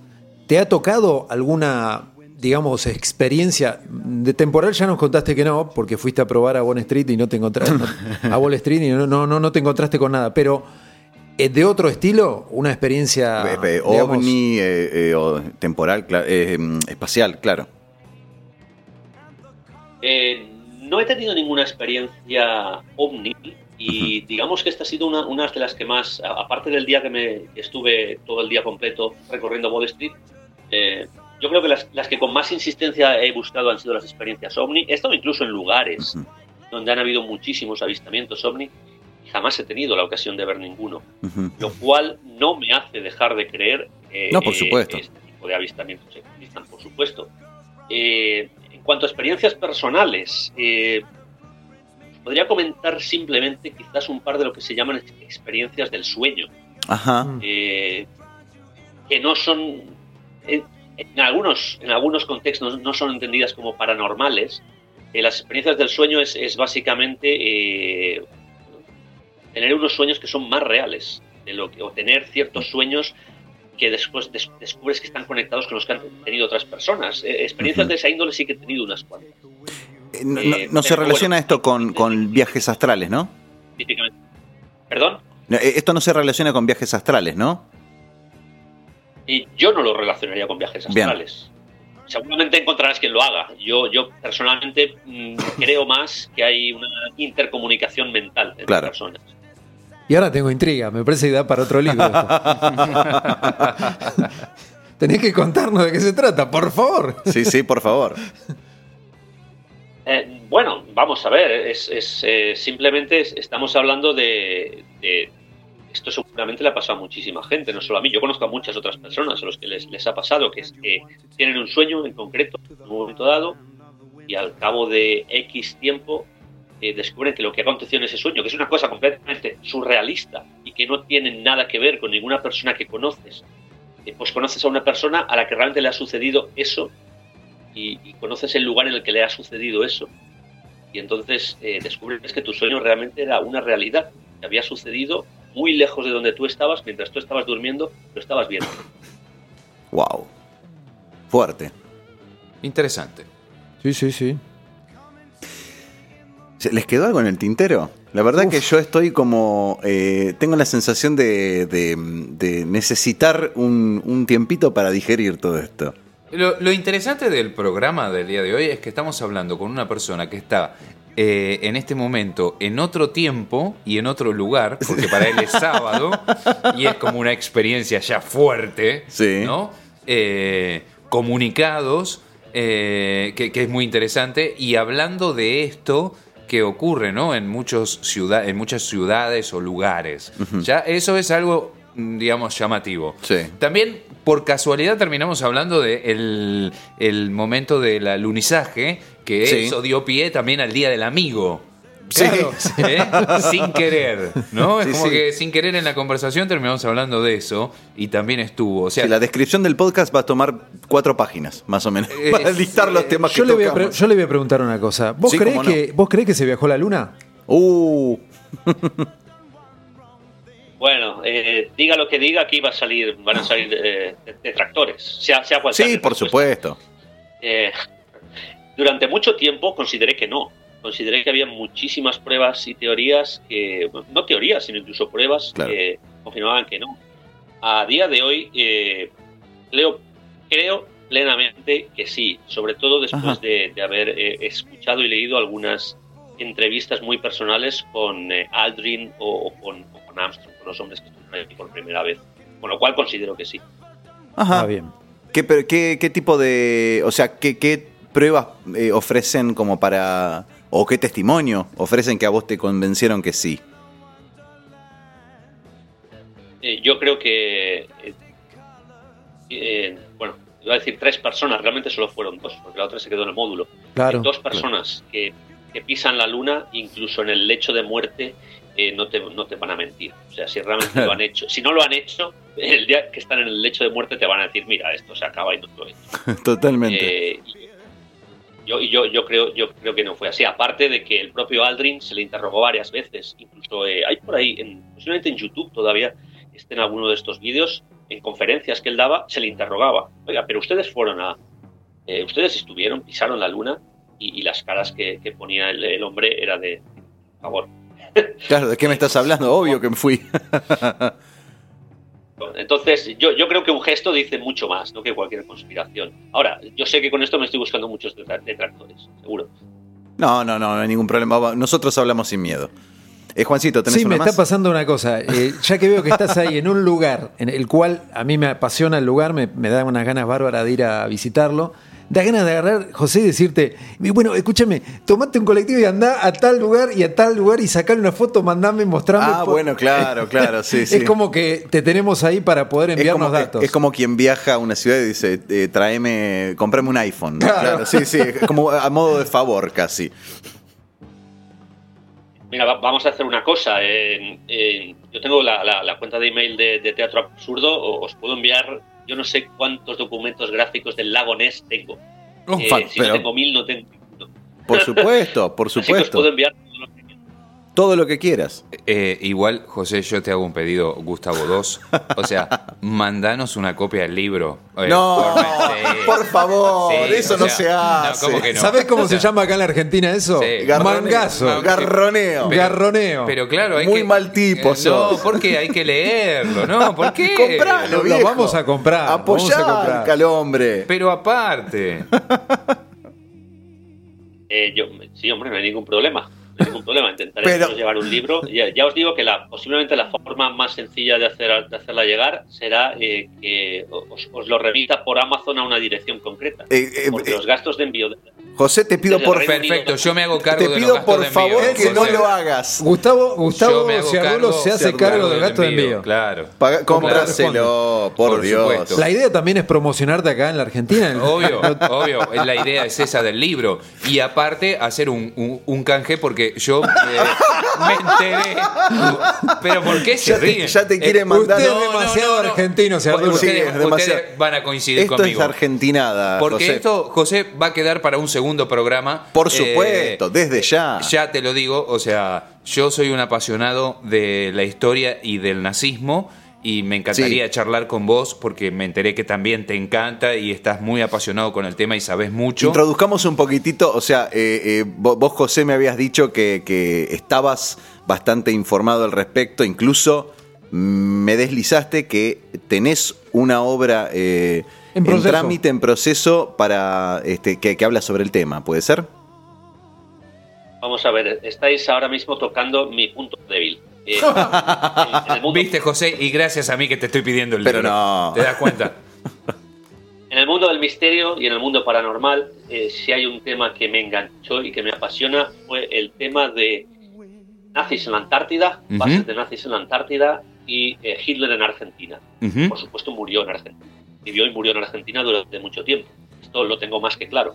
¿te ha tocado alguna digamos, experiencia de temporal ya nos contaste que no, porque fuiste a probar a Wall Street y no te encontraste a Wall Street y no, no, no te encontraste con nada, pero eh, de otro estilo, una experiencia Eh, eh, digamos, ovni, eh, eh, o temporal, eh, mm, espacial, claro. No he tenido ninguna experiencia ovni y digamos que esta ha sido una, una de las que más, aparte del día que me estuve todo el día completo recorriendo Wall Street, eh, yo creo que las, las que con más insistencia he buscado han sido las experiencias ovni. He estado incluso en lugares donde han habido muchísimos avistamientos ovni y jamás he tenido la ocasión de ver ninguno, lo cual no me hace dejar de creer eh, No, por supuesto. este tipo de avistamientos existan, por supuesto. Eh, cuanto a experiencias personales, eh, podría comentar simplemente quizás un par de lo que se llaman ex- experiencias del sueño, Ajá. Eh, que no son, en, en algunos, en algunos contextos no son entendidas como paranormales. Eh, las experiencias del sueño es, es básicamente tener unos sueños que son más reales de lo que, o tener ciertos sueños que después des- descubres que están conectados con los que han tenido otras personas. Eh, experiencias de esa índole sí que he tenido unas cuantas. Eh, No, Eh, no- no se relaciona bueno. esto con, con viajes astrales, ¿no? Típicamente. ¿Perdón? No, Esto no se relaciona con viajes astrales, ¿no? Y yo no lo relacionaría con viajes Bien. astrales. Seguramente encontrarás quien lo haga. Yo, yo personalmente mm, creo más que hay una intercomunicación mental entre Claro. personas. Y ahora tengo intriga, me parece que da para otro libro. Tenés que contarnos de qué se trata, por favor. Sí, sí, por favor. Eh, bueno, vamos a ver, es, es, eh, simplemente es- estamos hablando de, de- Esto seguramente le ha pasado a muchísima gente, no solo a mí. Yo conozco a muchas otras personas a los que les, les ha pasado, que es que tienen un sueño en concreto, en un momento dado, y al cabo de X tiempo eh, descubren que lo que aconteció en ese sueño, que es una cosa completamente surrealista y que no tiene nada que ver con ninguna persona que conoces, eh, pues conoces a una persona a la que realmente le ha sucedido eso y, y conoces el lugar en el que le ha sucedido eso. Y entonces eh, descubres que tu sueño realmente era una realidad, que había sucedido muy lejos de donde tú estabas, mientras tú estabas durmiendo, lo estabas viendo. Wow. Fuerte. Interesante. Sí, sí, sí. ¿Se- ¿Les quedó algo en el tintero? La verdad que yo estoy como... eh, tengo la sensación de, de- de necesitar un, un tiempito para digerir todo esto. Lo, lo interesante del programa del día de hoy es que estamos hablando con una persona que está eh, en este momento en otro tiempo y en otro lugar, porque para él es sábado y es como una experiencia ya fuerte, Sí. ¿no? Eh, comunicados, eh, que, que es muy interesante, y hablando de esto que ocurre, ¿no? En, muchos ciudad, en muchas ciudades o lugares. Ya eso es algo, mm, digamos, llamativo. Sí. También, por casualidad, terminamos hablando del de el, el momento del alunizaje, que Sí. eso dio pie también al Día del Amigo. Sí. ¿Eh? Sin querer, ¿no? Es Sí, como sí. que sin querer en la conversación terminamos hablando de eso y también estuvo. O sea, Sí, la descripción del podcast va a tomar cuatro páginas, más o menos, Eh, para listar los temas Yo que le, voy a yo le voy a preguntar una cosa. ¿Vos, Sí, creés cómo no. que, ¿Vos creés que se viajó a la luna? Uh, Bueno, eh, diga lo que diga, aquí va a salir, van a salir eh, detractores, sea, sea cual sea sí, por supuesto. Eh, durante mucho tiempo consideré que no. Consideré que había muchísimas pruebas y teorías que, no teorías, sino incluso pruebas Claro. que confirmaban que no. A día de hoy, eh, creo, creo plenamente que sí, sobre todo después de, de haber eh, escuchado y leído algunas entrevistas muy personales con eh, Aldrin o, o con, o con Armstrong, con los hombres que estuvieron ahí por primera vez. Con lo cual considero que sí. Ajá. Ah, bien. ¿Qué, pero qué- qué tipo de. O sea, qué, qué pruebas eh, ofrecen como para. O qué testimonio ofrecen que a vos te convencieron que sí? Eh, yo creo que, eh, eh, bueno, iba a decir tres personas, realmente solo fueron dos, porque la otra se quedó en el módulo. Claro. dos personas que, que pisan la luna, incluso en el lecho de muerte, eh, no, te, no te van a mentir. O sea, si realmente lo han hecho, si no lo han hecho, el día que están en el lecho de muerte te van a decir, mira, esto se acaba y no lo he hecho. Totalmente. Eh, y yo, y yo, yo, creo, yo creo que no fue así. Aparte de que el propio Aldrin se le interrogó varias veces. Incluso eh, hay por ahí, en, posiblemente en YouTube todavía, estén alguno de estos vídeos, en conferencias que él daba, se le interrogaba. Oiga, pero ustedes fueron a, eh, ustedes estuvieron, pisaron la luna y, y las caras que, que ponía el, el hombre era de por favor. Claro, ¿de qué me estás hablando? Obvio que me fui. Entonces, yo, yo creo que un gesto dice mucho más ¿no? que cualquier conspiración. Ahora, yo sé que con esto me estoy buscando muchos detra- detractores, seguro. No, no, no, no hay ningún problema. Nosotros hablamos sin miedo. Eh, Juancito, ¿tenés Sí, una me más? está pasando una cosa. Eh, ya que veo que estás ahí en un lugar en el cual a mí me apasiona el lugar, me, me da unas ganas bárbaras de ir a visitarlo. Da ganas de agarrar, José, y decirte, bueno, escúchame, tomate un colectivo y andá a tal lugar y a tal lugar y sacarle una foto, mandame, mostrame. Ah, bueno, claro, claro, sí, sí. Es como que te tenemos ahí para poder Es enviarnos como, datos. es como quien viaja a una ciudad y dice, eh, tráeme, comprame un iPhone. ¿no? Claro. Claro, sí, sí, es como a modo de favor casi. Mira, va- vamos a hacer una cosa. en- en- yo tengo la, la- la cuenta de email de, de Teatro Absurdo. Os puedo enviar, yo no sé cuántos documentos gráficos del lago Ness tengo. Oh, Eh, si pero- no tengo mil, no tengo. Por supuesto, por Así que os puedo supuesto. enviar todo lo que lo quieras. Eh, igual, José, yo te hago un pedido, Gustavo II. O sea, mandanos una copia del libro. Eh, No, por favor, Sí, eso o no sea, se hace. no, ¿cómo que no? ¿Sabés cómo O sea, se llama acá en la Argentina eso? Sí. Garroneo. Mangazo. Garroneo. Pero- Garroneo. Pero claro, hay Muy que. mal tipo Eh. No, porque hay que leerlo, ¿no? ¿Por qué? Compralo, Lo viejo. vamos a comprar, Apoyá vamos a comprar. al hombre. Pero aparte. Eh, yo, sí, hombre, no hay ningún problema. No problema. Intentaré Pero- llevar un libro. Ya, ya os digo que la, posiblemente la forma más sencilla de, hacer, de hacerla llegar será eh, que os, os lo remita por Amazon a una dirección concreta. Eh, eh, porque eh, los gastos de envío. de- José, te pido por Perfecto, yo me hago cargo te de los pido gastos por de envío, favor que no José. lo hagas. Gustavo, Gustavo Ciardulo cargo- se hace hace cargo del gasto de envío. Claro. Paga- cómpraselo, por, Por Dios. supuesto. La idea también es promocionarte acá en la Argentina. Obvio, obvio. La idea es esa del libro. Y aparte, hacer un, un- un canje porque yo eh, me enteré. Pero ¿por qué se Ya te- ríen? ya te quiere Eh, mandar- Usted No, es demasiado no, no. argentino. Sí, Ustedes, es demasiado. ustedes van a coincidir Esto conmigo. es argentinada, Porque José. esto, José, va a quedar para un segundo programa. Por Eh, supuesto, desde ya. Ya te lo digo, o sea, yo soy un apasionado de la historia y del nazismo y me encantaría Sí. charlar con vos porque me enteré que también te encanta y estás muy apasionado con el tema y sabes mucho. Introduzcamos un poquitito, o sea, eh, eh, vo- vos, José, me habías dicho que, que estabas bastante informado al respecto, incluso me deslizaste que tenés una obra eh, En trámite, en proceso, para este, que, que habla sobre el tema, ¿puede ser? Vamos a ver, estáis ahora mismo tocando mi punto débil. Eh, en, en el mundo, Viste, José, y gracias a mí que te estoy pidiendo el Pero libro. no. ¿Te das cuenta? en el mundo del misterio y en el mundo paranormal, eh, si hay un tema que me enganchó y que me apasiona, fue el tema de nazis en la Antártida, Ujú. bases de nazis en la Antártida y eh, Hitler en Argentina. Por supuesto, murió en Argentina. Vivió y murió en Argentina durante mucho tiempo. Esto lo tengo más que claro.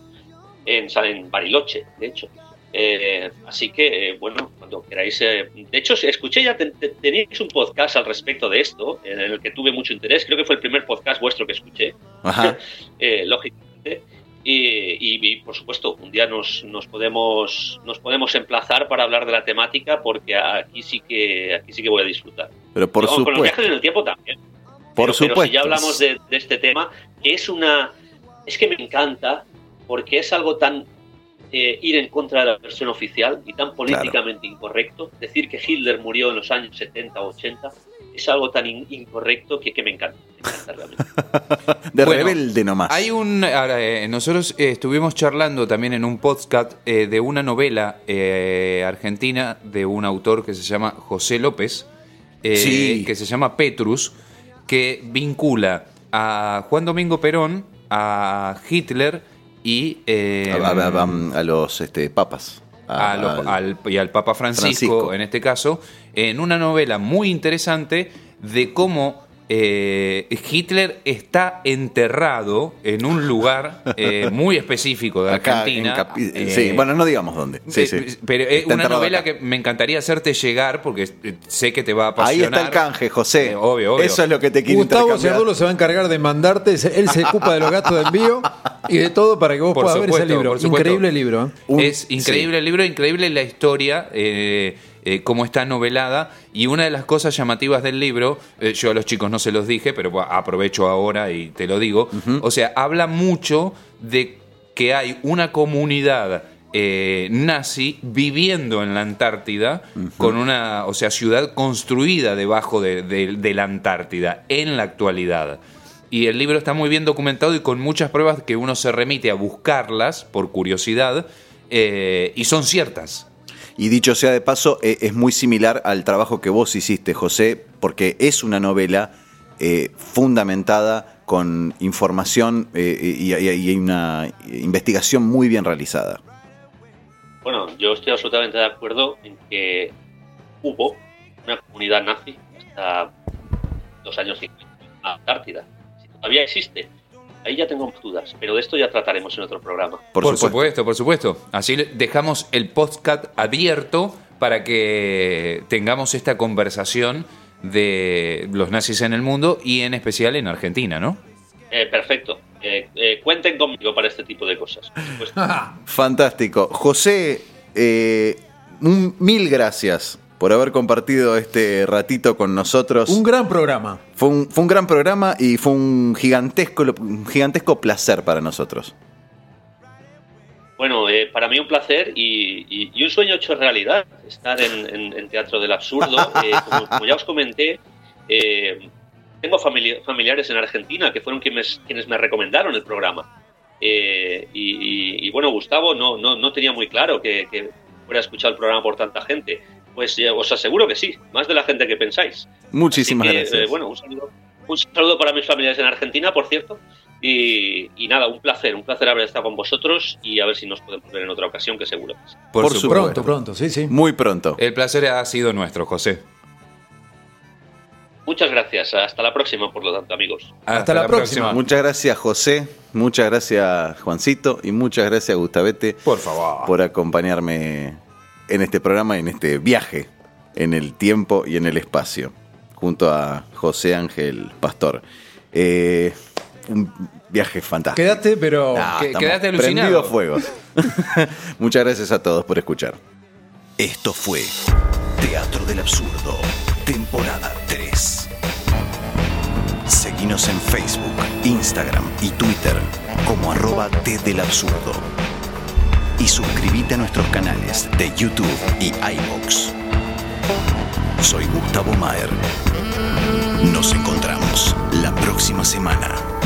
En, en Bariloche, de hecho. Eh, así que, eh, bueno, cuando queráis. eh, de hecho, escuché ya, te- te- teníais un podcast al respecto de esto, en el que tuve mucho interés. Creo que fue el primer podcast vuestro que escuché, Ajá. lógicamente. Y, y- y, por supuesto, un día nos, nos podemos nos podemos emplazar para hablar de la temática, porque aquí sí que aquí sí que voy a disfrutar. Pero por Con- Con los viajes supuesto. en el tiempo también. Por pero, supuesto. Pero si ya hablamos de, de este tema, que es una. Es que me encanta, porque es algo tan. Eh, ir en contra de la versión oficial y tan políticamente incorrecto. Decir que Hitler murió en los años 70 o 80 es algo tan in- incorrecto que, que me encanta. Me encanta realmente. De Bueno, rebelde nomás. Hay un. ahora, eh, nosotros eh, estuvimos charlando también en un podcast eh, de una novela eh, argentina de un autor que se llama José López, eh, Sí. que se llama Petrus, que vincula a Juan Domingo Perón, a Hitler y. eh, a, a- a- a los este, papas. Lo- al- al, y al Papa Francisco, Francisco. en este caso, en una novela muy interesante de cómo eh, Hitler está enterrado en un lugar eh, muy específico de acá Argentina. en eh, sí, bueno, no digamos dónde. Sí, eh, sí. Pero es Está una novela acá. que me encantaría hacerte llegar porque eh, sé que te va a Ahí apasionar. está el canje, José. Eh, obvio, obvio. Eso es lo que te quiero Gustavo. Ciardulo se va a encargar de mandarte, él se ocupa de los gastos de envío y de todo para que vos Por puedas ver ese supuesto, libro. supuesto. Increíble libro. ¿eh? Un- es increíble el libro, increíble la historia, eh, eh, cómo está novelada. Y una de las cosas llamativas del libro, eh, yo a los chicos no se los dije, pero aprovecho ahora y te lo digo. O sea, habla mucho de que hay una comunidad eh, nazi viviendo en la Antártida con una, o sea, ciudad construida debajo de, de- de la Antártida en la actualidad. Y el libro está muy bien documentado y con muchas pruebas que uno se remite a buscarlas por curiosidad eh, y son ciertas. Y dicho sea de paso, eh, es muy similar al trabajo que vos hiciste, José, porque es una novela eh, fundamentada con información eh, y, y- y una investigación muy bien realizada. Bueno, yo estoy absolutamente de acuerdo en que hubo una comunidad nazi hasta los años 50 en la Antártida. Si todavía existe, ahí ya tengo más dudas, pero de esto ya trataremos en otro programa. Por, Por, supuesto. supuesto. por supuesto. Así le- dejamos el podcast abierto para que tengamos esta conversación de los nazis en el mundo y en especial en Argentina, ¿no? Eh, perfecto. Eh, eh, cuenten conmigo para este tipo de cosas. por supuesto. Fantástico. José, eh, un- mil gracias por haber compartido este ratito con nosotros. Un gran programa. Fue un, fue un gran programa y fue un gigantesco, un gigantesco placer para nosotros. Bueno, eh, para mí un placer y, y- y un sueño hecho realidad, estar en, en- en Teatro del Absurdo. Eh, como, como ya os comenté, eh, tengo famili- familiares en Argentina que fueron quienes, quienes me recomendaron el programa. Eh, y, y- y bueno, Gustavo no, no, no tenía muy claro que, que fuera a escuchar el programa por tanta gente. Pues eh, os aseguro que sí, más de la gente que pensáis. Muchísimas que, gracias. eh, bueno, un saludo, un saludo para mis familiares en Argentina, por cierto. Y, y nada, un placer, un placer haber estado con vosotros y a ver si nos podemos ver en otra ocasión, que seguro que sí. Por, Por supuesto. Pronto, pronto, sí, sí. Muy pronto. El placer ha sido nuestro, José. Muchas gracias. Hasta la próxima, por lo tanto, amigos. Hasta la próxima. Muchas gracias, José. Muchas gracias, Juancito. Y muchas gracias, Gustavete, Por favor. por acompañarme en este programa en este viaje en el tiempo y en el espacio, junto a José Ángel Pastor. Eh, un viaje fantástico. Quédate, pero. Ah, que- quédate alucinado. fuegos. muchas gracias a todos por escuchar. Esto fue Teatro del Absurdo, temporada 3. Seguinos en Facebook, Instagram y Twitter como arroba T del Absurdo. Y suscríbete a nuestros canales de YouTube y iVoox. Soy Gustavo Maer. Nos encontramos la próxima semana.